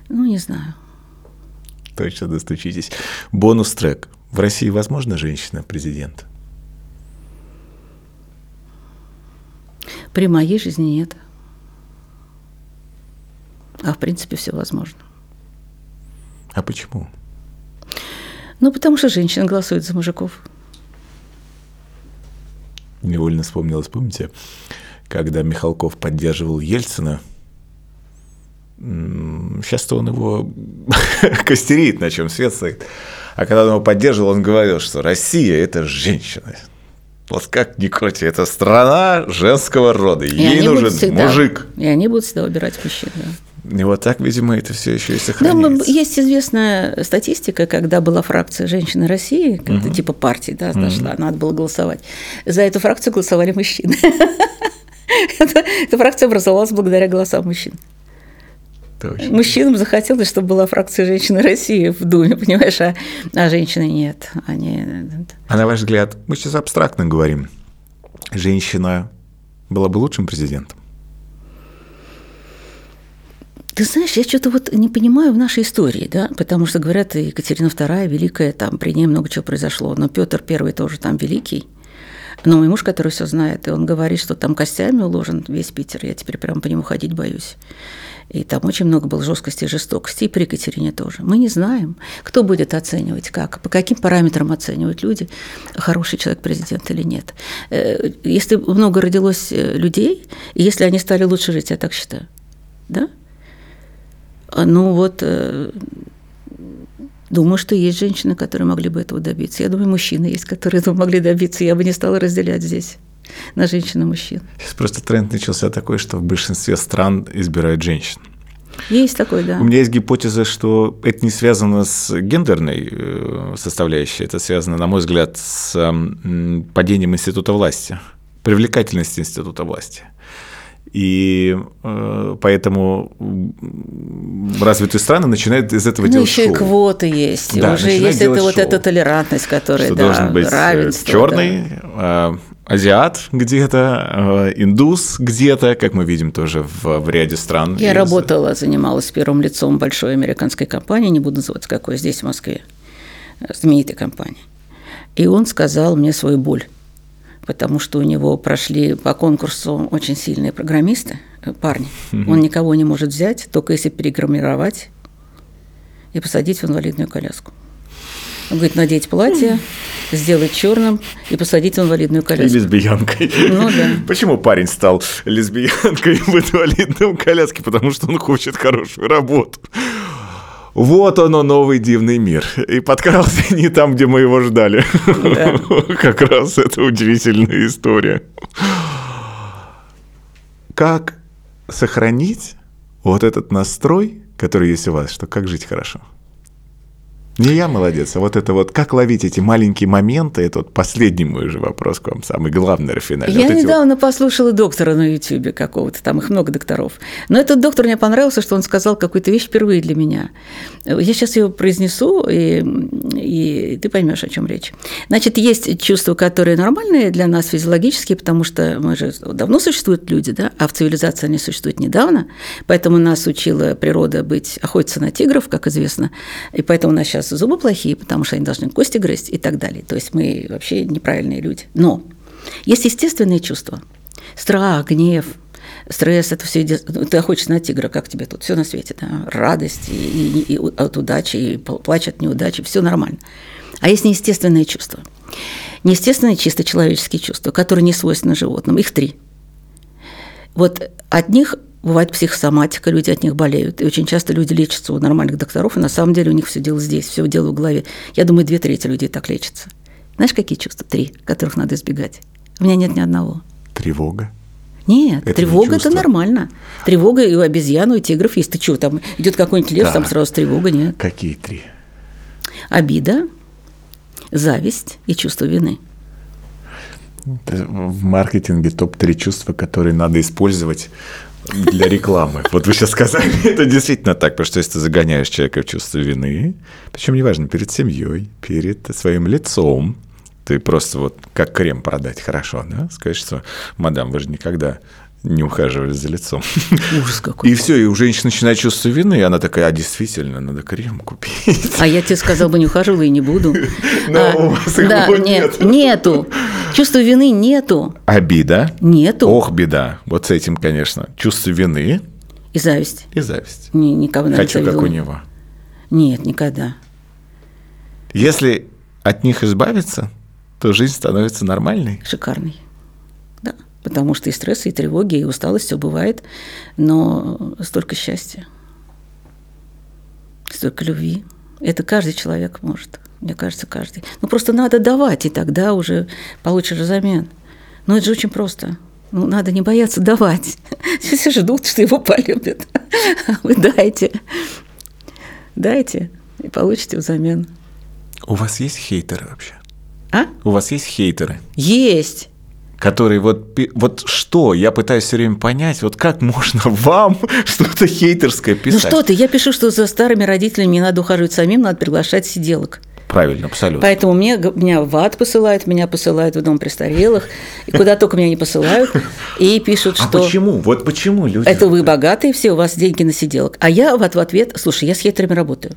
Speaker 2: Ну, не знаю.
Speaker 1: Точно достучитесь. Бонус трек. В России возможно женщина-президент?
Speaker 2: При моей жизни нет. А в принципе все возможно.
Speaker 1: А почему?
Speaker 2: Ну, потому что женщины голосуют за мужиков.
Speaker 1: Невольно вспомнилось, помните, когда Михалков поддерживал Ельцина, сейчас-то он его костерит, на чем свет стоит. А когда он его поддерживал, он говорил, что Россия – это женщина. Вот как ни крути, это страна женского рода. Ей нужен всегда, мужик.
Speaker 2: И они будут всегда убирать мужчин. Да.
Speaker 1: И вот так, видимо, это все еще и сохраняется.
Speaker 2: Да, есть известная статистика, когда была фракция женщины России, когда угу. типа партии, да, нашла, угу. надо было голосовать. За эту фракцию голосовали мужчины. Эта фракция образовалась благодаря голосам мужчин. Точно. Мужчинам захотелось, чтобы была фракция женщины России в Думе, понимаешь, а, а женщины нет. Они...
Speaker 1: А на ваш взгляд, мы сейчас абстрактно говорим, женщина была бы лучшим президентом?
Speaker 2: Ты знаешь, я что-то вот не понимаю в нашей истории, да, потому что говорят, Екатерина II великая, там при ней много чего произошло, но Петр I тоже там великий. Но мой муж, который все знает, и он говорит, что там костями уложен весь Питер, я теперь прям по нему ходить боюсь. И там очень много было жесткости и жестокости, и при Екатерине тоже. Мы не знаем, кто будет оценивать, как, по каким параметрам оценивают люди, хороший человек президент или нет. Э, если много родилось э, людей, и если они стали лучше жить, я так считаю, да? А, ну вот, э, думаю, что есть женщины, которые могли бы этого добиться. Я думаю, мужчины есть, которые этого могли добиться. Я бы не стала разделять здесь на женщин и мужчин.
Speaker 1: Сейчас просто тренд начался такой, что в большинстве стран избирают женщин.
Speaker 2: Есть такой, да.
Speaker 1: У меня есть гипотеза, что это не связано с гендерной э, составляющей, это связано, на мой взгляд, с падением института власти, привлекательности института власти. И э, поэтому развитые страны начинают из этого
Speaker 2: ну,
Speaker 1: делать
Speaker 2: еще
Speaker 1: шоу.
Speaker 2: и квоты есть.
Speaker 1: Да,
Speaker 2: Уже есть это вот эта толерантность, которая
Speaker 1: что
Speaker 2: да,
Speaker 1: должен быть
Speaker 2: равенство,
Speaker 1: черный,
Speaker 2: да.
Speaker 1: э, азиат где-то, э, индус где-то, как мы видим тоже в, в ряде стран.
Speaker 2: Я
Speaker 1: из-
Speaker 2: работала, занималась первым лицом большой американской компании, не буду называть какой, здесь, в Москве, знаменитой компании. И он сказал мне свою боль, потому что у него прошли по конкурсу очень сильные программисты, э, парни. Он никого не может взять, только если переграммировать и посадить в инвалидную коляску. Он говорит, надеть платье, сделать черным и посадить в инвалидную
Speaker 1: И
Speaker 2: коляску.
Speaker 1: лесбиянкой.
Speaker 2: Ну да.
Speaker 1: Почему парень стал лесбиянкой в инвалидном коляске? Потому что он хочет хорошую работу. Вот оно, новый дивный мир. И подкрался не там, где мы его ждали.
Speaker 2: Да.
Speaker 1: Как раз это удивительная история. Как сохранить вот этот настрой, который есть у вас, что как жить хорошо? Не я молодец, а вот это вот, как ловить эти маленькие моменты, это вот последний мой же вопрос к вам, самый главный рафинальный.
Speaker 2: Я
Speaker 1: Вот эти вот-
Speaker 2: недавно послушала доктора на Ютьюбе какого-то, там их много докторов. Но этот доктор мне понравился, что он сказал какую-то вещь впервые для меня. Я сейчас ее произнесу, и, и ты поймешь, о чем речь. Значит, есть чувства, которые нормальные для нас физиологические, потому что мы же давно существуют люди, да, а в цивилизации они существуют недавно, поэтому нас учила природа быть охотиться на тигров, как известно, и поэтому у нас сейчас зубы плохие, потому что они должны кости грызть и так далее. То есть мы вообще неправильные люди. Но есть естественные чувства. Страх, гнев, стресс, это все ты охотишься на тигра, как тебе тут? Все на свете, да? Радость и, и- и от удачи, и плач от неудачи, все нормально. А есть неестественные чувства. Неестественные чисто человеческие чувства, которые не свойственны животным. Их три. Вот от них бывает психосоматика, люди от них болеют. И очень часто люди лечатся у нормальных докторов, и на самом деле у них все дело здесь, все дело в голове. Я думаю, две трети людей так лечатся. Знаешь, какие чувства? Три, которых надо избегать. У меня нет ни одного.
Speaker 1: Тревога.
Speaker 2: Нет,
Speaker 1: Это не
Speaker 2: тревога это
Speaker 1: чувство.
Speaker 2: нормально. Тревога и у обезьян, и у тигров есть. Ты что, там идет какой-нибудь лев, там
Speaker 1: Так.
Speaker 2: сразу тревога, нет.
Speaker 1: Какие три?
Speaker 2: Обида, зависть и чувство вины.
Speaker 1: Это В маркетинге топ-3 чувства, которые надо использовать для рекламы. Вот вы сейчас сказали, это действительно так, потому что если ты загоняешь человека в чувство вины, причем неважно, перед семьей, перед своим лицом, ты просто вот как крем продать хорошо, да? Сказать, что, мадам, вы же никогда не ухаживали за лицом.
Speaker 2: Ужас какой.
Speaker 1: И все, и у женщины начинает чувство вины, и она такая, а действительно, надо крем купить.
Speaker 2: А я тебе сказал бы, не ухаживала и не буду.
Speaker 1: Но
Speaker 2: А,
Speaker 1: у вас
Speaker 2: да,
Speaker 1: вот
Speaker 2: нет,
Speaker 1: нет.
Speaker 2: нету. Чувства вины нету.
Speaker 1: Обида.
Speaker 2: Нету.
Speaker 1: Ох, беда. Вот с этим, конечно. Чувство вины
Speaker 2: И зависть.
Speaker 1: и зависть.
Speaker 2: Не
Speaker 1: Хочу, как
Speaker 2: завидела.
Speaker 1: у него.
Speaker 2: Нет, никогда.
Speaker 1: Если от них избавиться, то жизнь становится нормальной.
Speaker 2: Шикарный. Потому что и стресс, и тревоги, и усталость все бывает, но столько счастья, столько любви. Это каждый человек может. Мне кажется, каждый. Ну, просто надо давать, и тогда уже получишь взамен. Ну, это же очень просто. Ну, надо не бояться давать. Все ждут, что его полюбят. А Вы дайте. Дайте, и получите взамен.
Speaker 1: У вас есть хейтеры вообще?
Speaker 2: А?
Speaker 1: У вас есть хейтеры?
Speaker 2: Есть.
Speaker 1: Которые вот, вот что, я пытаюсь все время понять, вот как можно вам что-то хейтерское
Speaker 2: Ну
Speaker 1: писать?
Speaker 2: что ты, я пишу, что за старыми родителями не надо ухаживать самим, надо приглашать сиделок.
Speaker 1: Правильно, абсолютно.
Speaker 2: Поэтому мне, меня в ад посылают, меня посылают в дом престарелых, и куда только меня не посылают, и пишут,
Speaker 1: А
Speaker 2: что
Speaker 1: почему? Вот почему люди...
Speaker 2: это вы богатые все, у вас деньги на сиделок. А я вот в ответ, слушай, я с хейтерами работаю.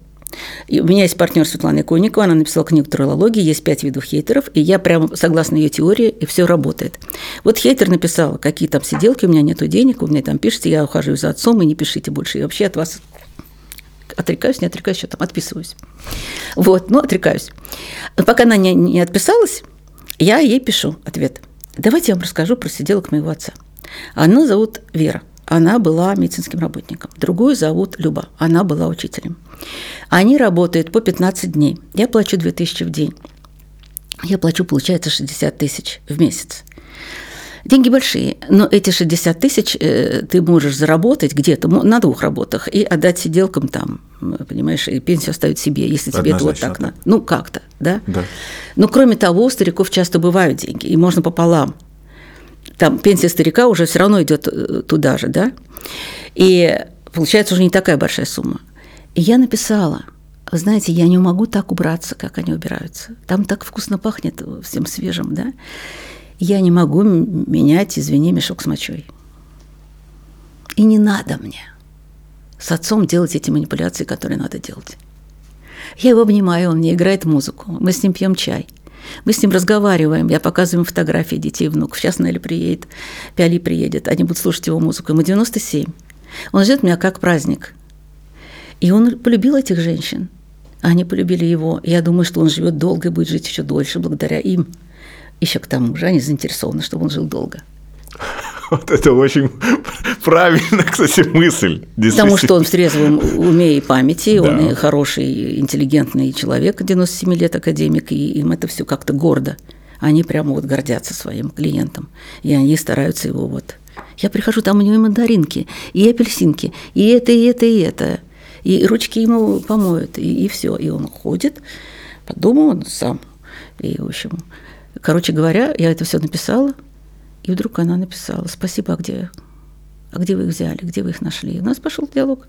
Speaker 2: И у меня есть партнер Светлана Конникова, она написала книгу «Троллология», есть пять видов хейтеров, и я прямо согласно ее теории, и все работает. Вот хейтер написал, какие там сиделки, у меня нету денег, у меня там пишите, я ухаживаю за отцом, и не пишите больше, и вообще от вас отрекаюсь, не отрекаюсь, что там, отписываюсь. Вот, ну, отрекаюсь. Но пока она не, не отписалась, я ей пишу ответ. Давайте я вам расскажу про сиделок моего отца. Она зовут Вера. Она была медицинским работником. Другую зовут Люба. Она была учителем. Они работают по 15 дней. Я плачу 2000 в день. Я плачу, получается, 60 тысяч в месяц. Деньги большие, но эти 60 тысяч э, ты можешь заработать где-то на двух работах и отдать сиделкам там, понимаешь, и пенсию оставить себе, если тебе это вот так надо. Ну, как-то, да?
Speaker 1: Да.
Speaker 2: Но кроме того, у стариков часто бывают деньги, и можно пополам. Там пенсия старика уже все равно идет э, туда же, да? И получается уже не такая большая сумма. И я написала, знаете, я не могу так убраться, как они убираются. Там так вкусно пахнет всем свежим, да? я не могу менять, извини, мешок с мочой. И не надо мне с отцом делать эти манипуляции, которые надо делать. Я его обнимаю, он мне играет музыку, мы с ним пьем чай. Мы с ним разговариваем, я показываю фотографии детей и внуков. Сейчас Нелли приедет, Пиали приедет, они будут слушать его музыку. Ему 97. Он ждет меня как праздник. И он полюбил этих женщин. Они полюбили его. Я думаю, что он живет долго и будет жить еще дольше благодаря им. Еще к тому же они заинтересованы, чтобы он жил долго.
Speaker 1: Вот это очень правильно, кстати, мысль.
Speaker 2: Потому что он в трезвом уме и памяти, да. он и хороший, интеллигентный человек, 97 лет академик, и им это все как-то гордо. Они прямо вот гордятся своим клиентом, и они стараются его вот. Я прихожу, там у него и мандаринки, и апельсинки, и это, и это, и это. И ручки ему помоют, и, и все. И он ходит, подумал он сам. И, в общем, Короче говоря, я это все написала, и вдруг она написала, спасибо, а где, а где вы их взяли, где вы их нашли? У нас пошел диалог.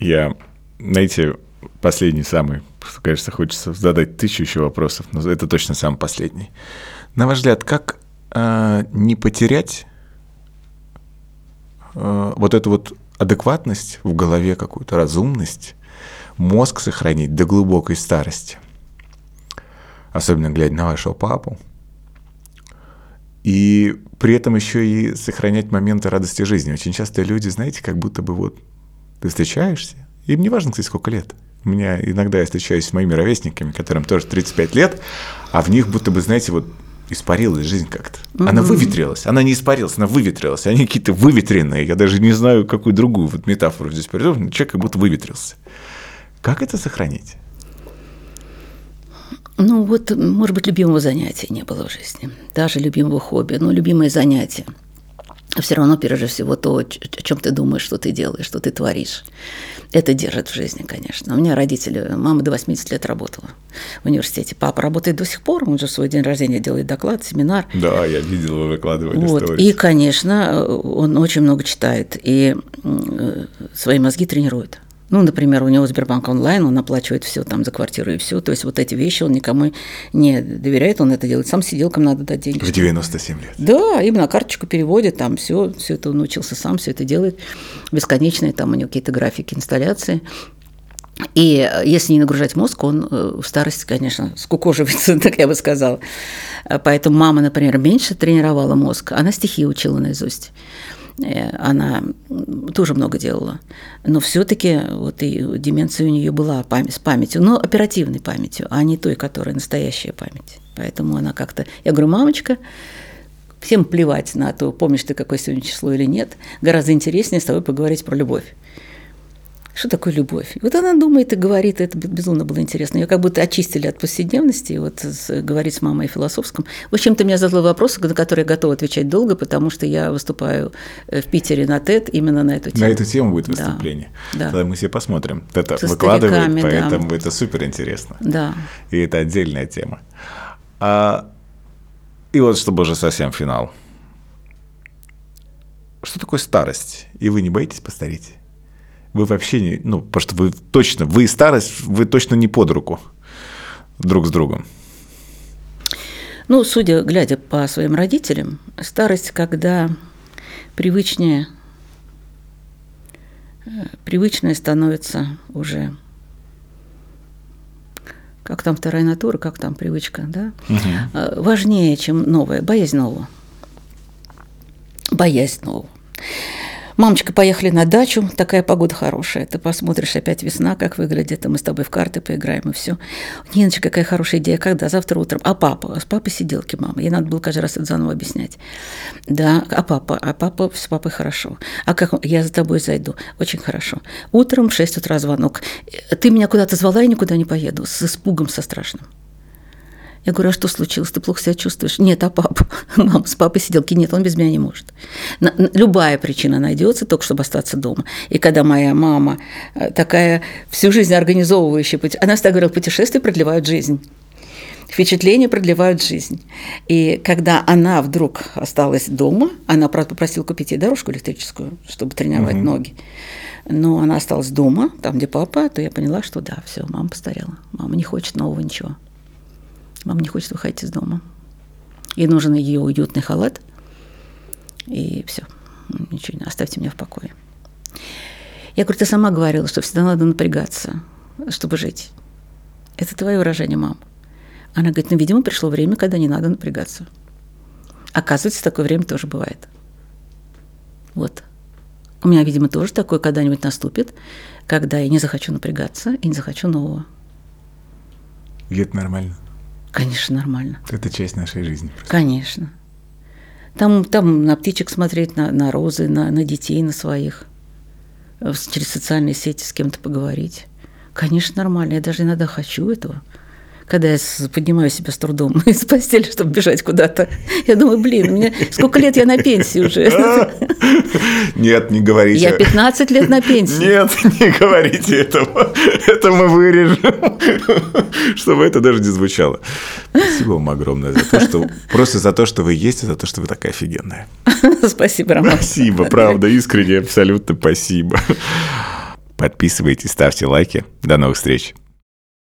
Speaker 1: Я, знаете, последний самый, кажется, хочется задать тысячу еще вопросов, но это точно самый последний. На ваш взгляд, как э, не потерять вот эту вот адекватность в голове, какую-то разумность, мозг сохранить до глубокой старости. Особенно глядя на вашего папу. И при этом еще и сохранять моменты радости жизни. Очень часто люди, знаете, как будто бы вот ты встречаешься, им не важно, кстати, сколько лет. У меня иногда я встречаюсь с моими ровесниками, которым тоже 35 лет, а в них будто бы, знаете, вот испарилась жизнь как-то. Mm-hmm. Она выветрилась. Она не испарилась, она выветрилась. Они какие-то выветренные. Я даже не знаю, какую другую вот метафору здесь придумал. Человек как будто выветрился. Как это сохранить?
Speaker 2: Ну вот, может быть, любимого занятия не было в жизни, даже любимого хобби, но любимое занятие. Все равно, прежде всего, то, о чем ты думаешь, что ты делаешь, что ты творишь. Это держит в жизни, конечно. У меня родители, мама до 80 лет работала в университете. Папа работает до сих пор, он же в свой день рождения делает доклад, семинар.
Speaker 1: Да, я видел, вы выкладывали
Speaker 2: вот. И, конечно, он очень много читает и э, свои мозги тренирует. Ну, например, у него Сбербанк онлайн, он оплачивает все там за квартиру и все. То есть вот эти вещи он никому не доверяет, он это делает. Сам сиделкам надо дать деньги.
Speaker 1: В 97 лет.
Speaker 2: Да, им на карточку переводит, там все, все это он учился сам, все это делает. Бесконечные там у него какие-то графики инсталляции. И если не нагружать мозг, он э, в старости, конечно, скукоживается, так я бы сказала. Поэтому мама, например, меньше тренировала мозг, она стихи учила наизусть. Э, она тоже много делала. Но все-таки вот и деменция у нее была с памятью, но оперативной памятью, а не той, которая настоящая память. Поэтому она как-то... Я говорю, мамочка, всем плевать на то, помнишь ты, какое сегодня число или нет. Гораздо интереснее с тобой поговорить про любовь. Что такое любовь? И вот она думает и говорит, это безумно было интересно. Ее как будто очистили от повседневности, вот с, говорить с мамой о философском. В общем, ты меня задала вопрос, на который я готова отвечать долго, потому что я выступаю э, в Питере на ТЭД именно на эту тему.
Speaker 1: На эту тему будет выступление.
Speaker 2: Да.
Speaker 1: Тогда мы все посмотрим. Это Со выкладывает, поэтому да. это супер интересно.
Speaker 2: Да.
Speaker 1: И это отдельная тема. А, и вот чтобы уже совсем финал. Что такое старость? И вы не боитесь постареть? Вы вообще не, ну, потому что вы точно, вы старость, вы точно не под руку друг с другом.
Speaker 2: Ну, судя, глядя по своим родителям, старость, когда привычнее привычное становится уже как там вторая натура, как там привычка, да, угу. важнее, чем новое, боязнь нового. Боязнь нового. Мамочка, поехали на дачу, такая погода хорошая. Ты посмотришь, опять весна, как выглядит, а мы с тобой в карты поиграем и все. Ниночка, какая хорошая идея, когда? Завтра утром. А папа? С папой сиделки мама. Ей надо было каждый раз это заново объяснять. Да, а папа? А папа с папой хорошо. А как я за тобой зайду? Очень хорошо. Утром в 6 утра звонок. Ты меня куда-то звала, я никуда не поеду. С испугом, со страшным. Я говорю, а что случилось? Ты плохо себя чувствуешь? Нет, а папа? Мама с папой сиделки. Нет, он без меня не может. Любая причина найдется, только чтобы остаться дома. И когда моя мама э, такая всю жизнь организовывающая, она всегда говорила, путешествия продлевают жизнь. Впечатления продлевают жизнь. И когда она вдруг осталась дома, она, правда, попросила купить ей дорожку электрическую, чтобы тренировать угу. ноги. Но она осталась дома, там, где папа, то я поняла, что да, все, мама постарела. Мама не хочет нового ничего. Мама не хочет выходить из дома. Ей нужен ее уютный халат. И все. Ничего не оставьте меня в покое. Я говорю, ты сама говорила, что всегда надо напрягаться, чтобы жить. Это твое выражение, мам. Она говорит, ну, видимо, пришло время, когда не надо напрягаться. Оказывается, такое время тоже бывает. Вот. У меня, видимо, тоже такое когда-нибудь наступит, когда я не захочу напрягаться и не захочу нового.
Speaker 1: И это нормально.
Speaker 2: Конечно, нормально.
Speaker 1: Это часть нашей жизни.
Speaker 2: Просто. Конечно. Там, там на птичек смотреть, на, на розы, на, на детей, на своих. Через социальные сети с кем-то поговорить. Конечно, нормально. Я даже иногда хочу этого когда я поднимаю себя с трудом из постели, чтобы бежать куда-то. Я думаю, блин, меня сколько лет я на пенсии уже?
Speaker 1: Нет, не говорите.
Speaker 2: Я 15 лет на пенсии.
Speaker 1: Нет, не говорите этого. Это мы вырежем, чтобы это даже не звучало. Спасибо вам огромное за то, что просто за то, что вы есть, и за то, что вы такая офигенная.
Speaker 2: Спасибо, Роман.
Speaker 1: Спасибо, правда, искренне, абсолютно спасибо. Подписывайтесь, ставьте лайки. До новых встреч.